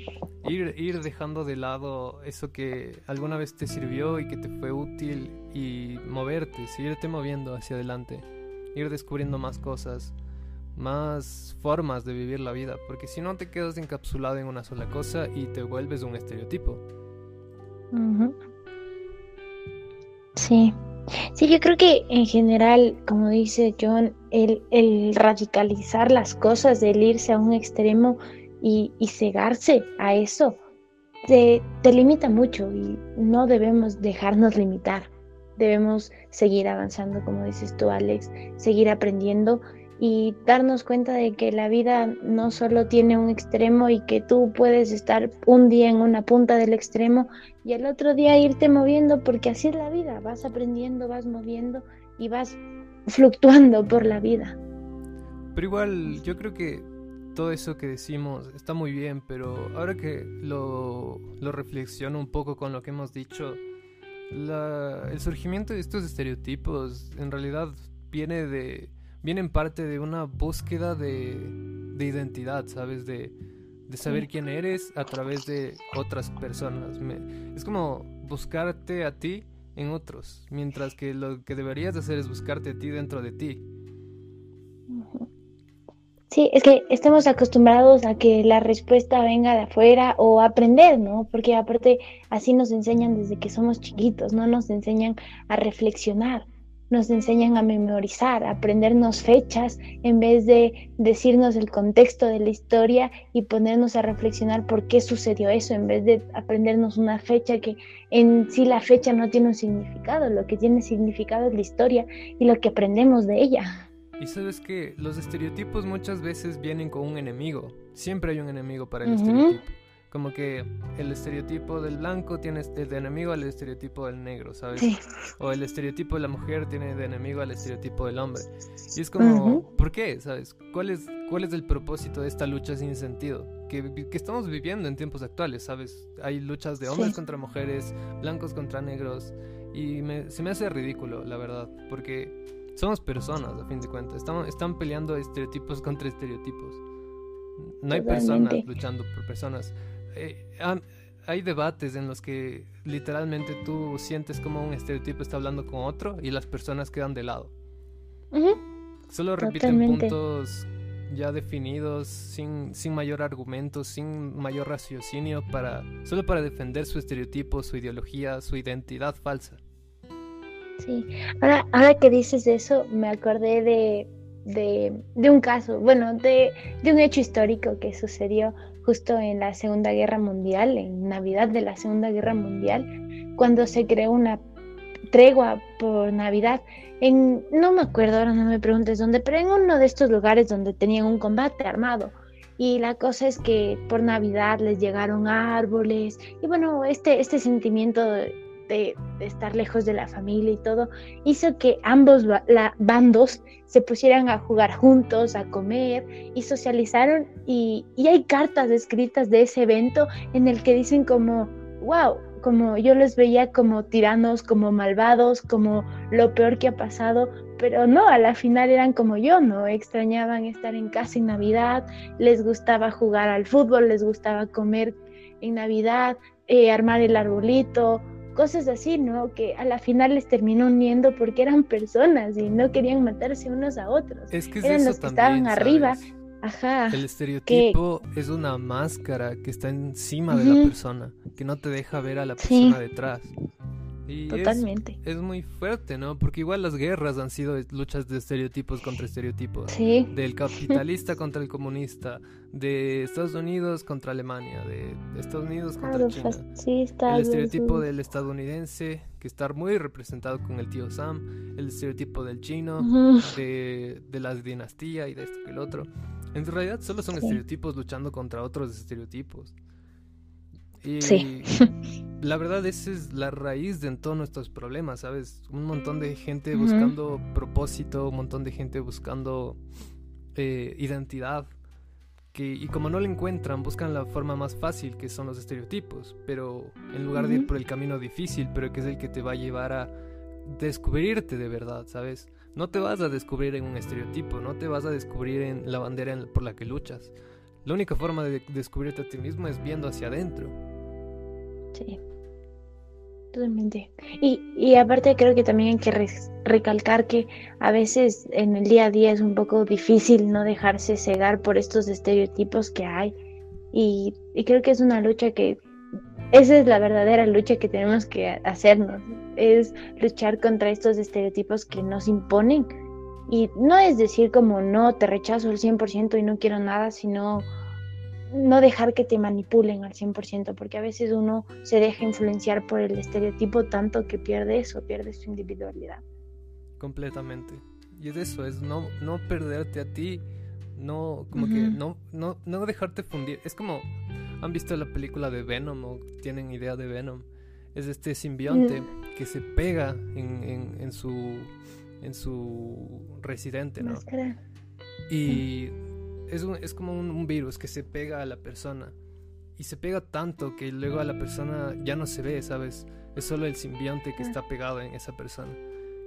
ir, ir dejando de lado eso que alguna vez te sirvió y que te fue útil y moverte, seguirte moviendo hacia adelante, ir descubriendo más cosas, más formas de vivir la vida, porque si no te quedas encapsulado en una sola cosa y te vuelves un estereotipo. Sí. Sí, yo creo que en general, como dice John, el, el radicalizar las cosas, el irse a un extremo, y, cegarse a eso te, te limita mucho y no debemos dejarnos limitar. Debemos seguir avanzando, como dices tú, Alex, seguir aprendiendo y darnos cuenta de que la vida no solo tiene un extremo y que tú puedes estar un día en una punta del extremo y el otro día irte moviendo porque así es la vida, vas aprendiendo, vas moviendo y vas fluctuando por la vida. Pero igual yo creo que todo eso que decimos está muy bien, pero ahora que lo, lo reflexiono un poco con lo que hemos dicho, el surgimiento de estos estereotipos en realidad viene de viene en parte de una búsqueda de, de identidad, ¿sabes? De, de saber quién eres a través de otras personas. es como buscarte a ti en otros, mientras que lo que deberías hacer es buscarte a ti dentro de ti. Sí, es que estamos acostumbrados a que la respuesta venga de afuera o aprender, ¿no? Porque aparte así nos enseñan desde que somos chiquitos, no nos enseñan a reflexionar, nos enseñan a memorizar, a aprendernos fechas en vez de decirnos el contexto de la historia y ponernos a reflexionar por qué sucedió eso, en vez de aprendernos una fecha que en sí la fecha no tiene un significado, lo que tiene significado es la historia y lo que aprendemos de ella. Y sabes que los estereotipos muchas veces vienen con un enemigo. Siempre hay un enemigo para el estereotipo. Como que el estereotipo del blanco tiene de enemigo al estereotipo del negro, ¿sabes? O el estereotipo de la mujer tiene de enemigo al estereotipo del hombre. Y es como, ¿por qué? ¿Sabes? ¿Cuál es, ¿Cuál es el propósito de esta lucha sin sentido? Que, que estamos viviendo en tiempos actuales, ¿sabes? Hay luchas de hombres contra mujeres, blancos contra negros. Y se me hace ridículo, la verdad. Porque somos personas, a fin de cuentas. están peleando estereotipos contra estereotipos. No hay personas luchando por personas. Eh, hay debates en los que literalmente tú sientes como un estereotipo está hablando con otro y las personas quedan de lado. Solo repiten puntos ya definidos, sin, sin mayor argumento, sin mayor raciocinio, para, solo para defender su estereotipo, su ideología, su identidad falsa. Sí, ahora, ahora que dices eso, me acordé de, de, un caso, bueno, de, de, un hecho histórico que sucedió justo en la Segunda Guerra Mundial, en Navidad de la Segunda Guerra Mundial, cuando se creó una tregua por Navidad. En, no me acuerdo, ahora no me preguntes dónde, pero en uno de estos lugares donde tenían un combate armado. Y la cosa es que por Navidad les llegaron árboles y bueno, este, este sentimiento de, estar lejos de la familia y todo, hizo que ambos bandos se pusieran a jugar juntos, a comer y socializaron. Y, hay cartas escritas de ese evento en el que dicen como, wow, como yo los veía como tiranos, como malvados, como lo peor que ha pasado, pero no, a la final eran como yo, ¿no? Extrañaban estar en casa en Navidad, les gustaba jugar al fútbol, les gustaba comer en Navidad, eh, armar el arbolito, cosas así, ¿no? Que a la final les terminó uniendo porque eran personas y no querían matarse unos a otros. Es que eran los que estaban arriba. Ajá. El estereotipo es una máscara que está encima de la persona, que no te deja ver a la persona detrás. Totalmente. Es, muy fuerte, ¿no? Porque igual las guerras han sido luchas de estereotipos contra estereotipos. Sí. Del capitalista contra el comunista, de Estados Unidos contra Alemania, de Estados Unidos contra China. El estereotipo del estadounidense, que está muy representado con el tío Sam, el estereotipo del chino, de, de la dinastía y de esto que el otro. En realidad solo son estereotipos luchando contra otros estereotipos. Y sí. la verdad, esa es la raíz de todos nuestros problemas, ¿sabes? Un montón de gente buscando propósito, un montón de gente buscando eh, identidad. Que, y como no la encuentran, buscan la forma más fácil, que son los estereotipos. Pero en lugar de ir por el camino difícil, pero que es el que te va a llevar a descubrirte de verdad, ¿sabes? No te vas a descubrir en un estereotipo, no te vas a descubrir en la bandera por la que luchas. La única forma de descubrirte a ti mismo es viendo hacia adentro. Sí. Totalmente. Y, y aparte creo que también hay que recalcar que a veces en el día a día es un poco difícil no dejarse cegar por estos estereotipos que hay. Y, y creo que es una lucha que, esa es la verdadera lucha que tenemos que hacernos, es luchar contra estos estereotipos que nos imponen. Y no es decir como no, te rechazo el 100% y no quiero nada, sino no dejar que te manipulen al 100%, porque a veces uno se deja influenciar por el estereotipo tanto que pierde eso, pierde su individualidad. Completamente. Y es eso, es no, no perderte a ti, no, como que no, no, no dejarte fundir. Es como, ¿han visto la película de Venom o tienen idea de Venom? Es este simbionte mm. que se pega en, en, su en su residente, ¿no? Y es, es como un, virus que se pega a la persona. Y se pega tanto que luego a la persona ya no se ve, ¿sabes? Es solo el simbionte que está pegado en esa persona.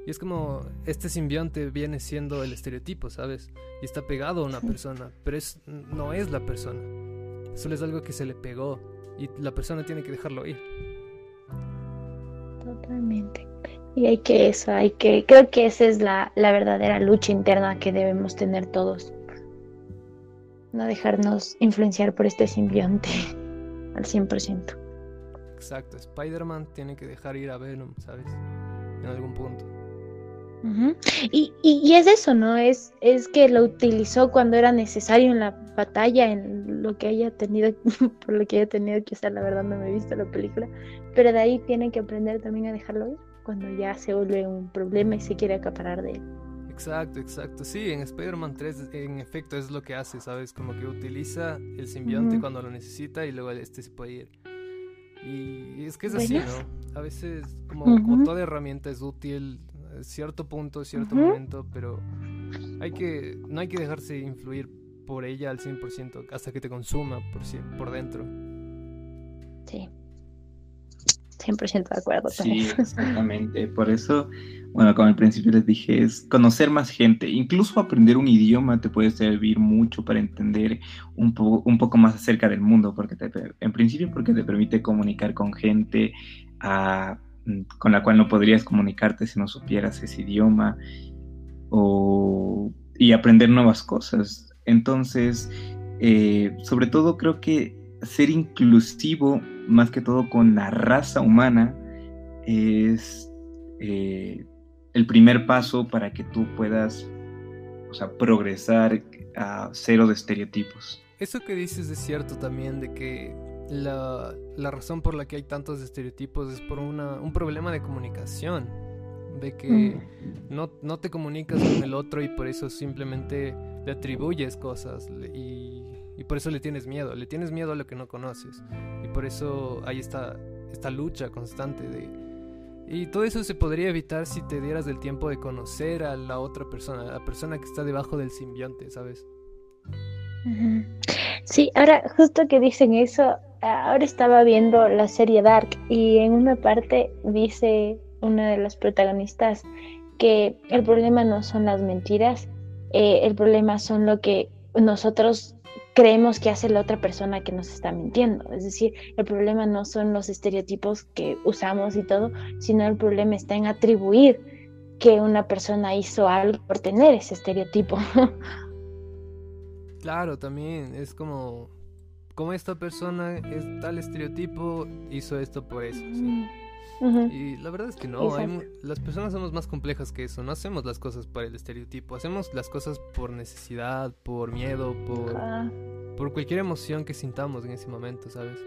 Y es como, este simbionte viene siendo el estereotipo, ¿sabes? Y está pegado a una persona, pero es, no es la persona. Solo es algo que se le pegó y la persona tiene que dejarlo ir. Totalmente. Y hay que eso, hay que, creo que esa es la, la verdadera lucha interna que debemos tener todos. No dejarnos influenciar por este simbionte al 100%. Exacto, Spider-Man tiene que dejar ir a Venom, ¿sabes? En algún punto. Y, y, y es eso, ¿no? Es, es que lo utilizó cuando era necesario en la batalla, en lo que haya tenido, por lo que haya tenido que usar, la verdad no me he visto la película, pero de ahí tiene que aprender también a dejarlo ir cuando ya se vuelve un problema y se quiere acaparar de él. Exacto, exacto. Sí, en Spider-Man 3 en efecto es lo que hace, ¿sabes? Como que utiliza el simbionte Ujú. cuando lo necesita y luego este se puede ir. Y es que es así, ¿no? A veces como, Ujú. como toda herramienta es útil a cierto punto, cierto Ujú. momento, pero hay que no hay que dejarse influir por ella al 100% hasta que te consuma por, cien- por dentro. Sí. 100% de acuerdo con Sí, eso. exactamente. Por eso, bueno, como al principio les dije, es conocer más gente. Incluso aprender un idioma te puede servir mucho para entender un, po- un poco más acerca del mundo, porque te, en principio porque te permite comunicar con gente ah, mm, con la cual no podrías comunicarte si no supieras ese idioma o, y aprender nuevas cosas. Entonces, eh, sobre todo creo que ser inclusivo, más que todo con la raza humana, es eh, el primer paso para que tú puedas o sea, progresar a cero de estereotipos. Eso que dices es cierto también de que la, la razón por la que hay tantos estereotipos es por una, un problema de comunicación. De que no, no te comunicas con el otro y por eso simplemente le atribuyes cosas y, y por eso le tienes miedo. Le tienes miedo a lo que no conoces. Y por eso hay esta, esta lucha constante de... Y todo eso se podría evitar si te dieras el tiempo de conocer a la otra persona, a la persona que está debajo del simbionte, ¿sabes? Sí, ahora justo que dicen eso, ahora estaba viendo la serie Dark y en una parte dice una de las protagonistas que el problema no son las mentiras, eh, el problema son lo que nosotros creemos que hace la otra persona que nos está mintiendo. Es decir, el problema no son los estereotipos que usamos y todo, sino el problema está en atribuir que una persona hizo algo por tener ese estereotipo. Claro, también es como, como esta persona es tal estereotipo, hizo esto por eso. ¿sí? Y la verdad es que no, hay las personas somos más complejas que eso, no hacemos las cosas por el estereotipo, hacemos las cosas por necesidad, por miedo, por, Ah, por cualquier emoción que sintamos en ese momento, ¿sabes?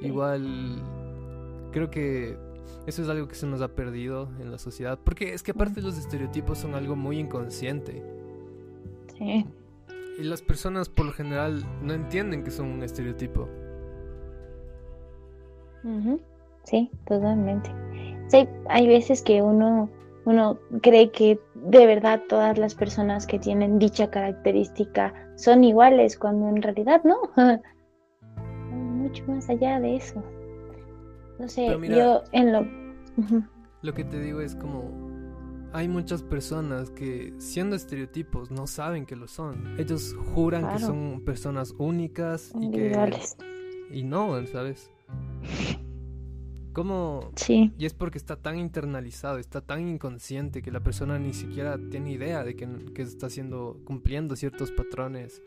Sí. Igual creo que eso es algo que se nos ha perdido en la sociedad, porque es que aparte los estereotipos son algo muy inconsciente. sí. Y las personas por lo general no entienden que son un estereotipo. Ujú, Sí, totalmente. Sí, hay veces que uno, uno cree que de verdad todas las personas que tienen dicha característica son iguales, cuando en realidad no. Mucho más allá de eso. No sé, mira- yo en lo... Lo que te digo es como hay muchas personas que siendo estereotipos no saben que lo son. Ellos juran que son personas únicas y que y no, ¿sabes? Sí, y es porque está tan internalizado, está tan inconsciente que la persona ni siquiera tiene idea de que, que está haciendo cumpliendo ciertos patrones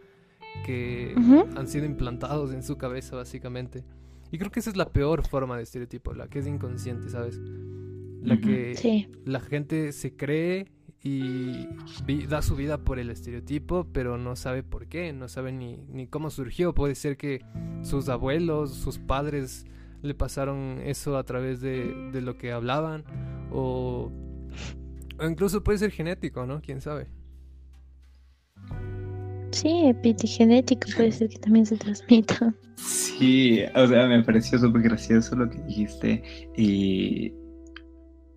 que han sido implantados en su cabeza básicamente. Y creo que esa es la peor forma de estereotipo, la que es inconsciente, ¿sabes? La que sí. la gente se cree y vi- da su vida por el estereotipo, pero no sabe por qué, no sabe ni, ni cómo surgió. Puede ser que sus abuelos, sus padres le pasaron eso a través de, de lo que hablaban, o, o incluso puede ser genético, ¿no? ¿Quién sabe? Sí, epigenético puede ser que también se transmita. Sí, o sea, me pareció súper gracioso lo que dijiste. Y,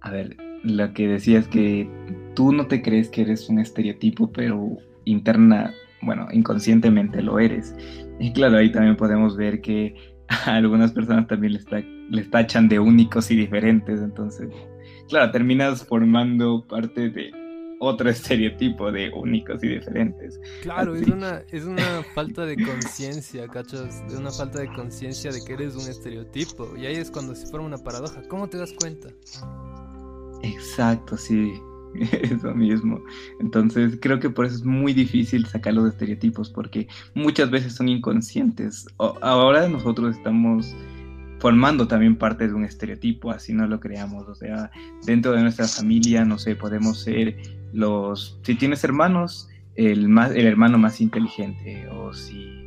a ver, lo que decías que tú no te crees que eres un estereotipo, pero interna, bueno, inconscientemente lo eres. Y claro, ahí también podemos ver que a algunas personas también les, ta- les tachan de únicos y diferentes. Entonces, claro, terminas formando parte de otro estereotipo de únicos y diferentes. Claro, es una, es una falta de conciencia, ¿cachas? Es una falta de conciencia de que eres un estereotipo. Y ahí es cuando se forma una paradoja. ¿Cómo te das cuenta? Exacto, sí. Eso mismo. Entonces creo que por eso es muy difícil sacar los estereotipos porque muchas veces son inconscientes. ahora nosotros estamos formando también parte de un estereotipo, así no lo creamos. O sea, dentro de nuestra familia, no sé, podemos ser los, si tienes hermanos, el, más, el hermano más inteligente, o si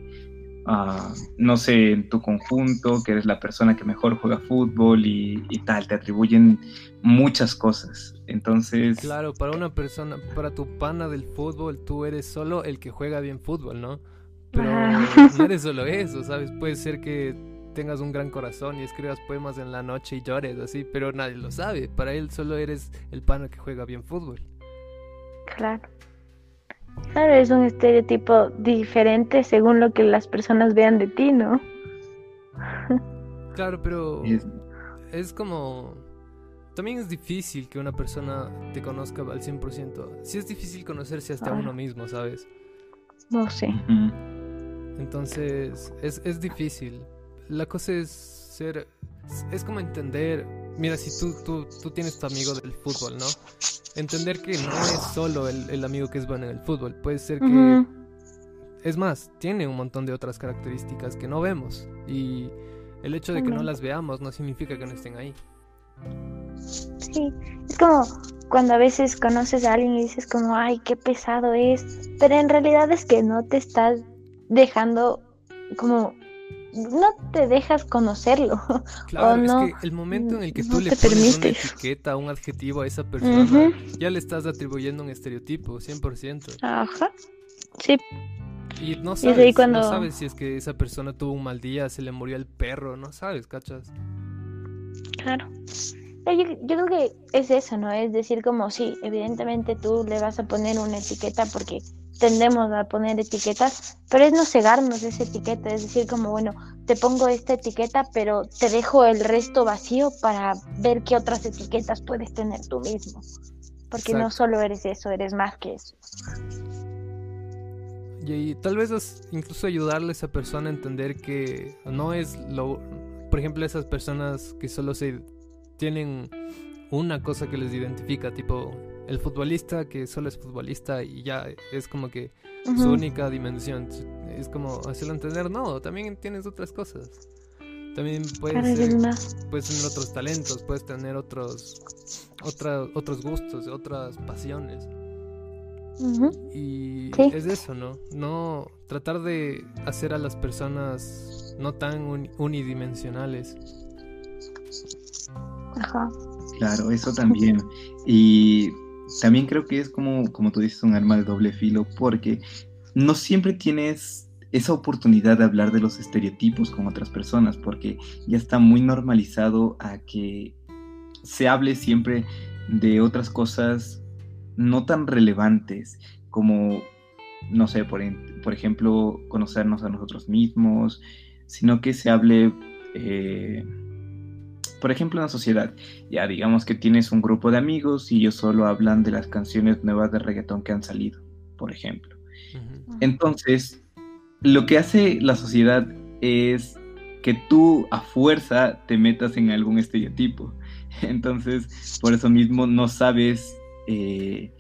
Ah, no sé, en tu conjunto, que eres la persona que mejor juega fútbol y, tal, te atribuyen muchas cosas. Entonces... Claro, para una persona, para tu pana del fútbol, tú eres solo el que juega bien fútbol, ¿no? Pero no eres solo eso, ¿sabes? Puede ser que tengas un gran corazón y escribas poemas en la noche y llores así, pero nadie lo sabe. Para él solo eres el pana que juega bien fútbol. Claro. Claro, es un estereotipo diferente según lo que las personas vean de ti, ¿no? Claro, pero es como... También es difícil que una persona te conozca al 100%. Sí es difícil conocerse hasta uno mismo, ¿sabes? No sé. Entonces, es, es difícil. La cosa es ser... Es como entender... Mira, si tú, tú, tú tienes tu amigo del fútbol, ¿no? entender que no es solo el, amigo que es bueno en el fútbol, puede ser que... Es más, tiene un montón de otras características que no vemos y el hecho de que no las veamos no significa que no estén ahí. Sí, es como cuando a veces conoces a alguien y dices como, ay, qué pesado es, pero en realidad es que no te estás dejando como no te dejas conocerlo. Claro, es que el momento en el que tú le pones una etiqueta, un adjetivo a esa persona, ya le estás atribuyendo un estereotipo, 100%. Ajá. Sí. Y no sabes, no sabes si es que esa persona tuvo un mal día, se le murió el perro, no sabes, ¿cachas? Claro. Yo, yo, creo que es eso, ¿no? Es decir, como sí, evidentemente tú le vas a poner una etiqueta porque tendemos a poner etiquetas, pero es no cegarnos de esa etiqueta, es decir, como, bueno, te pongo esta etiqueta, pero te dejo el resto vacío para ver qué otras etiquetas puedes tener tú mismo, porque no solo eres eso, eres más que eso. Y, tal vez incluso ayudarle a esa persona a entender que no es lo, por ejemplo, esas personas que solo se tienen una cosa que les identifica, tipo el futbolista que solo es futbolista y ya es como que su única dimensión. Es como hacerlo entender, no, también tienes otras cosas. También puedes, puedes tener otros talentos, puedes tener otros, otros gustos, otras pasiones. Y es eso, ¿no? No tratar de hacer a las personas no tan unidimensionales. Ajá. Claro, eso también. Y también creo que es como, como tú dices, un arma de doble filo, porque no siempre tienes esa oportunidad de hablar de los estereotipos con otras personas, porque ya está muy normalizado a que se hable siempre de otras cosas no tan relevantes como, no sé, por, por ejemplo, conocernos a nosotros mismos, sino que se hable... Eh, por ejemplo, en la sociedad, ya digamos que tienes un grupo de amigos y ellos solo hablan de las canciones nuevas de reggaetón que han salido, por ejemplo. Entonces, lo que hace la sociedad es que tú a fuerza te metas en algún estereotipo. Entonces, por eso mismo no sabes, eh,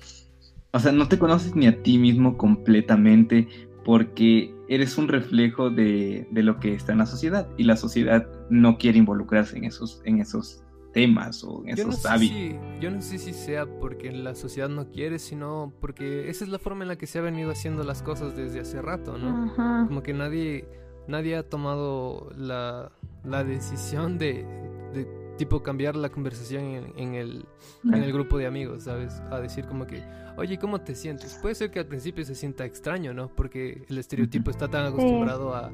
o sea, no te conoces ni a ti mismo completamente porque eres un reflejo de, lo que está en la sociedad y la sociedad no quiere involucrarse en esos, en esos temas o en esos hábitos. yo no sé si sea porque la sociedad no quiere, sino porque esa es la forma en la que se ha venido haciendo las cosas desde hace rato, ¿no? Como que nadie, nadie ha tomado la, la decisión de, de tipo cambiar la conversación en, el, en el grupo de amigos, ¿sabes? A decir como que, oye, ¿cómo te sientes? Puede ser que al principio se sienta extraño, ¿no? Porque el estereotipo está tan acostumbrado a,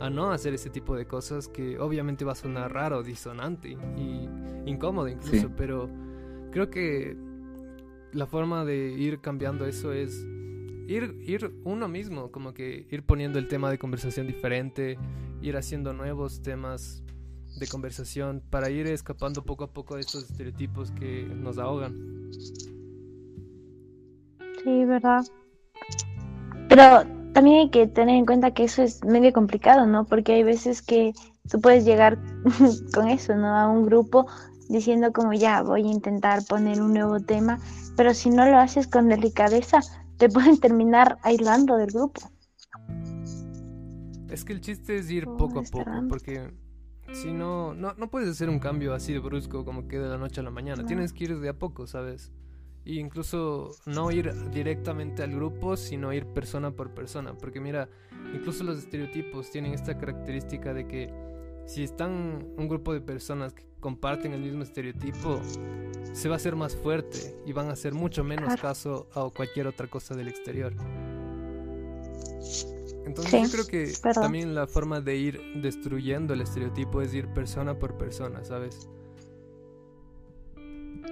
a no hacer ese tipo de cosas que obviamente va a sonar raro, disonante y incómodo incluso, pero creo que la forma de ir cambiando eso es ir, ir uno mismo, como que ir poniendo el tema de conversación diferente, ir haciendo nuevos temas de conversación para ir escapando poco a poco de estos estereotipos que nos ahogan. Sí, verdad. Pero también hay que tener en cuenta que eso es medio complicado, ¿no? Porque hay veces que tú puedes llegar con eso, ¿no? A un grupo diciendo como ya voy a intentar poner un nuevo tema, pero si no lo haces con delicadeza, te pueden terminar aislando del grupo. Es que el chiste es ir poco a poco, porque si no, no, no puedes hacer un cambio así de brusco como que de la noche a la mañana. Tienes que ir de a poco, ¿sabes? Y incluso no ir directamente al grupo, sino ir persona por persona. Porque mira, incluso los estereotipos tienen esta característica de que si están un grupo de personas que comparten el mismo estereotipo, se va a hacer más fuerte y van a hacer mucho menos caso a cualquier otra cosa del exterior. Entonces yo creo que también la forma de ir destruyendo el estereotipo es ir persona por persona, ¿sabes?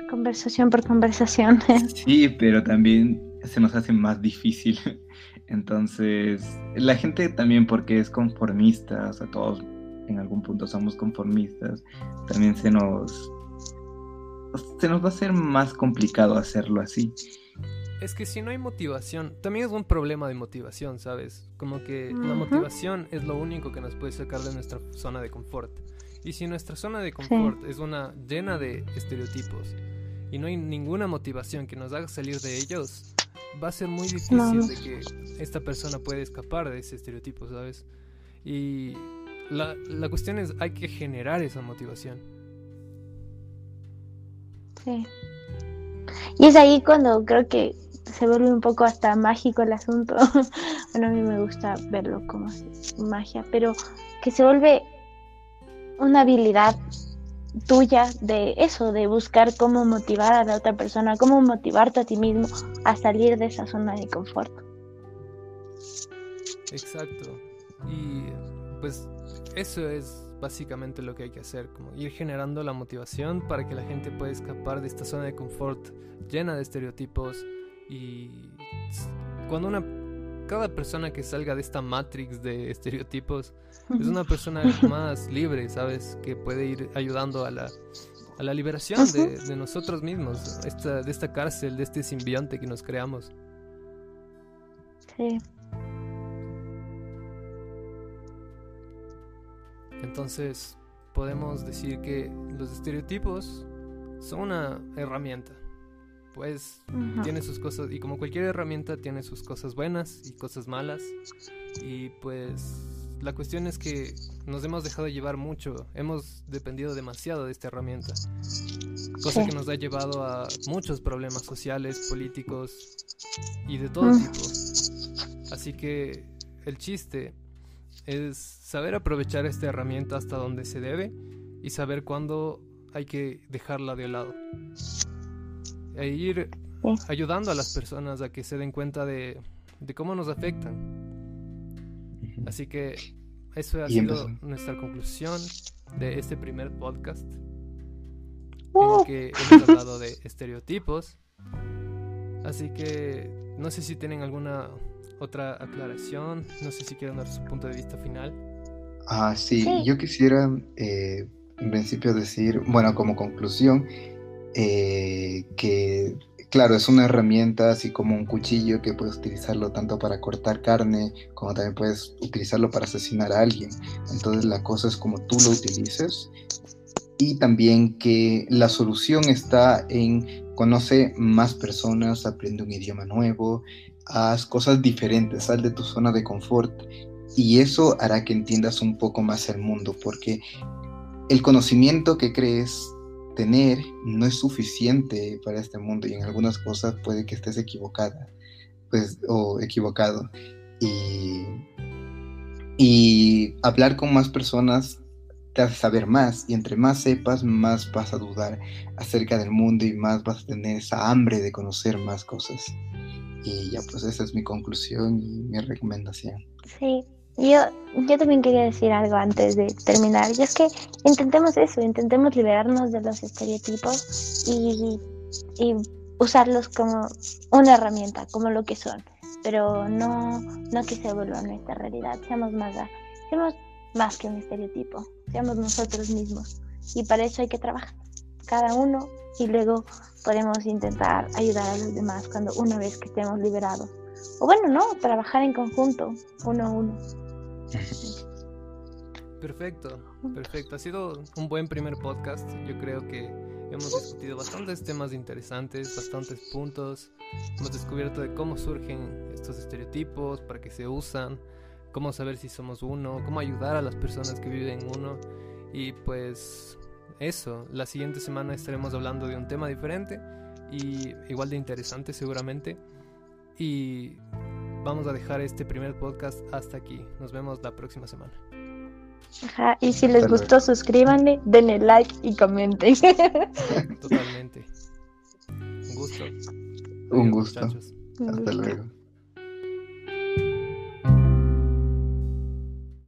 Conversación por conversación. Sí, pero también se nos hace más difícil. Entonces, la gente también porque es conformista, o sea, todos en algún punto somos conformistas, también se nos se nos va a hacer más complicado hacerlo así. Es que si no hay motivación, también es un problema de motivación, ¿sabes? Como que la motivación es lo único que nos puede sacar de nuestra zona de confort. Y si nuestra zona de confort es una llena de estereotipos y no hay ninguna motivación que nos haga salir de ellos, va a ser muy difícil de que esta persona pueda escapar de ese estereotipo, ¿sabes? Y la, la cuestión es, hay que generar esa motivación. Sí. Y es ahí cuando creo que se vuelve un poco hasta mágico el asunto. bueno, a mí me gusta verlo como magia, pero que se vuelve una habilidad tuya de eso, de buscar cómo motivar a la otra persona, cómo motivarte a ti mismo a salir de esa zona de confort. Exacto. Y pues eso es básicamente lo que hay que hacer, como ir generando la motivación para que la gente pueda escapar de esta zona de confort llena de estereotipos y cuando una cada persona que salga de esta matrix de estereotipos es una persona más libre, ¿sabes? Que puede ir ayudando a la, a la liberación de, de nosotros mismos, esta, de esta cárcel, de este simbionte que nos creamos. Sí. Entonces, podemos decir que los estereotipos son una herramienta pues tiene sus cosas, y como cualquier herramienta tiene sus cosas buenas y cosas malas. Y pues la cuestión es que nos hemos dejado llevar mucho, hemos dependido demasiado de esta herramienta. Cosa que nos ha llevado a muchos problemas sociales, políticos y de todo tipo. Así que el chiste es saber aprovechar esta herramienta hasta donde se debe y saber cuándo hay que dejarla de lado e ir ayudando a las personas a que se den cuenta de, cómo nos afectan. Así que eso ha sido nuestra conclusión de este primer podcast en el que hemos hablado de estereotipos. Así que no sé si tienen alguna otra aclaración, no sé si quieren dar su punto de vista final. Ah, sí, yo quisiera eh, en principio decir, bueno, como conclusión, eh, que claro, es una herramienta así como un cuchillo que puedes utilizarlo tanto para cortar carne como también puedes utilizarlo para asesinar a alguien. Entonces la cosa es como tú lo utilices y también que la solución está en conoce más personas, aprende un idioma nuevo, haz cosas diferentes, sal de tu zona de confort y eso hará que entiendas un poco más el mundo porque el conocimiento que crees tener no es suficiente para este mundo y en algunas cosas puede que estés equivocada pues, o equivocado. Y, y hablar con más personas te hace saber más y entre más sepas, más vas a dudar acerca del mundo y más vas a tener esa hambre de conocer más cosas. Y ya pues esa es mi conclusión y mi recomendación. Sí, yo, yo también quería decir algo antes de terminar. Y es que intentemos eso, intentemos liberarnos de los estereotipos y, usarlos como una herramienta, como lo que son. Pero no, no que se vuelva nuestra realidad. Seamos más, seamos más que un estereotipo. Seamos nosotros mismos. Y para eso hay que trabajar. cada uno y luego podemos intentar ayudar a los demás cuando una vez que estemos liberados. O bueno, no, trabajar en conjunto, uno a uno. Perfecto, perfecto. Ha sido un buen primer podcast. Yo creo que hemos discutido bastantes temas interesantes, bastantes puntos. Hemos descubierto de cómo surgen estos estereotipos, para qué se usan, cómo saber si somos uno, cómo ayudar a las personas que viven uno. Y pues eso, la siguiente semana estaremos hablando de un tema diferente y igual de interesante seguramente. Y vamos a dejar este primer podcast hasta aquí. Nos vemos la próxima semana. Ajá, y si les gustó, suscríbanle, denle like y comenten. Totalmente. Un gusto. Un gusto. Hasta luego.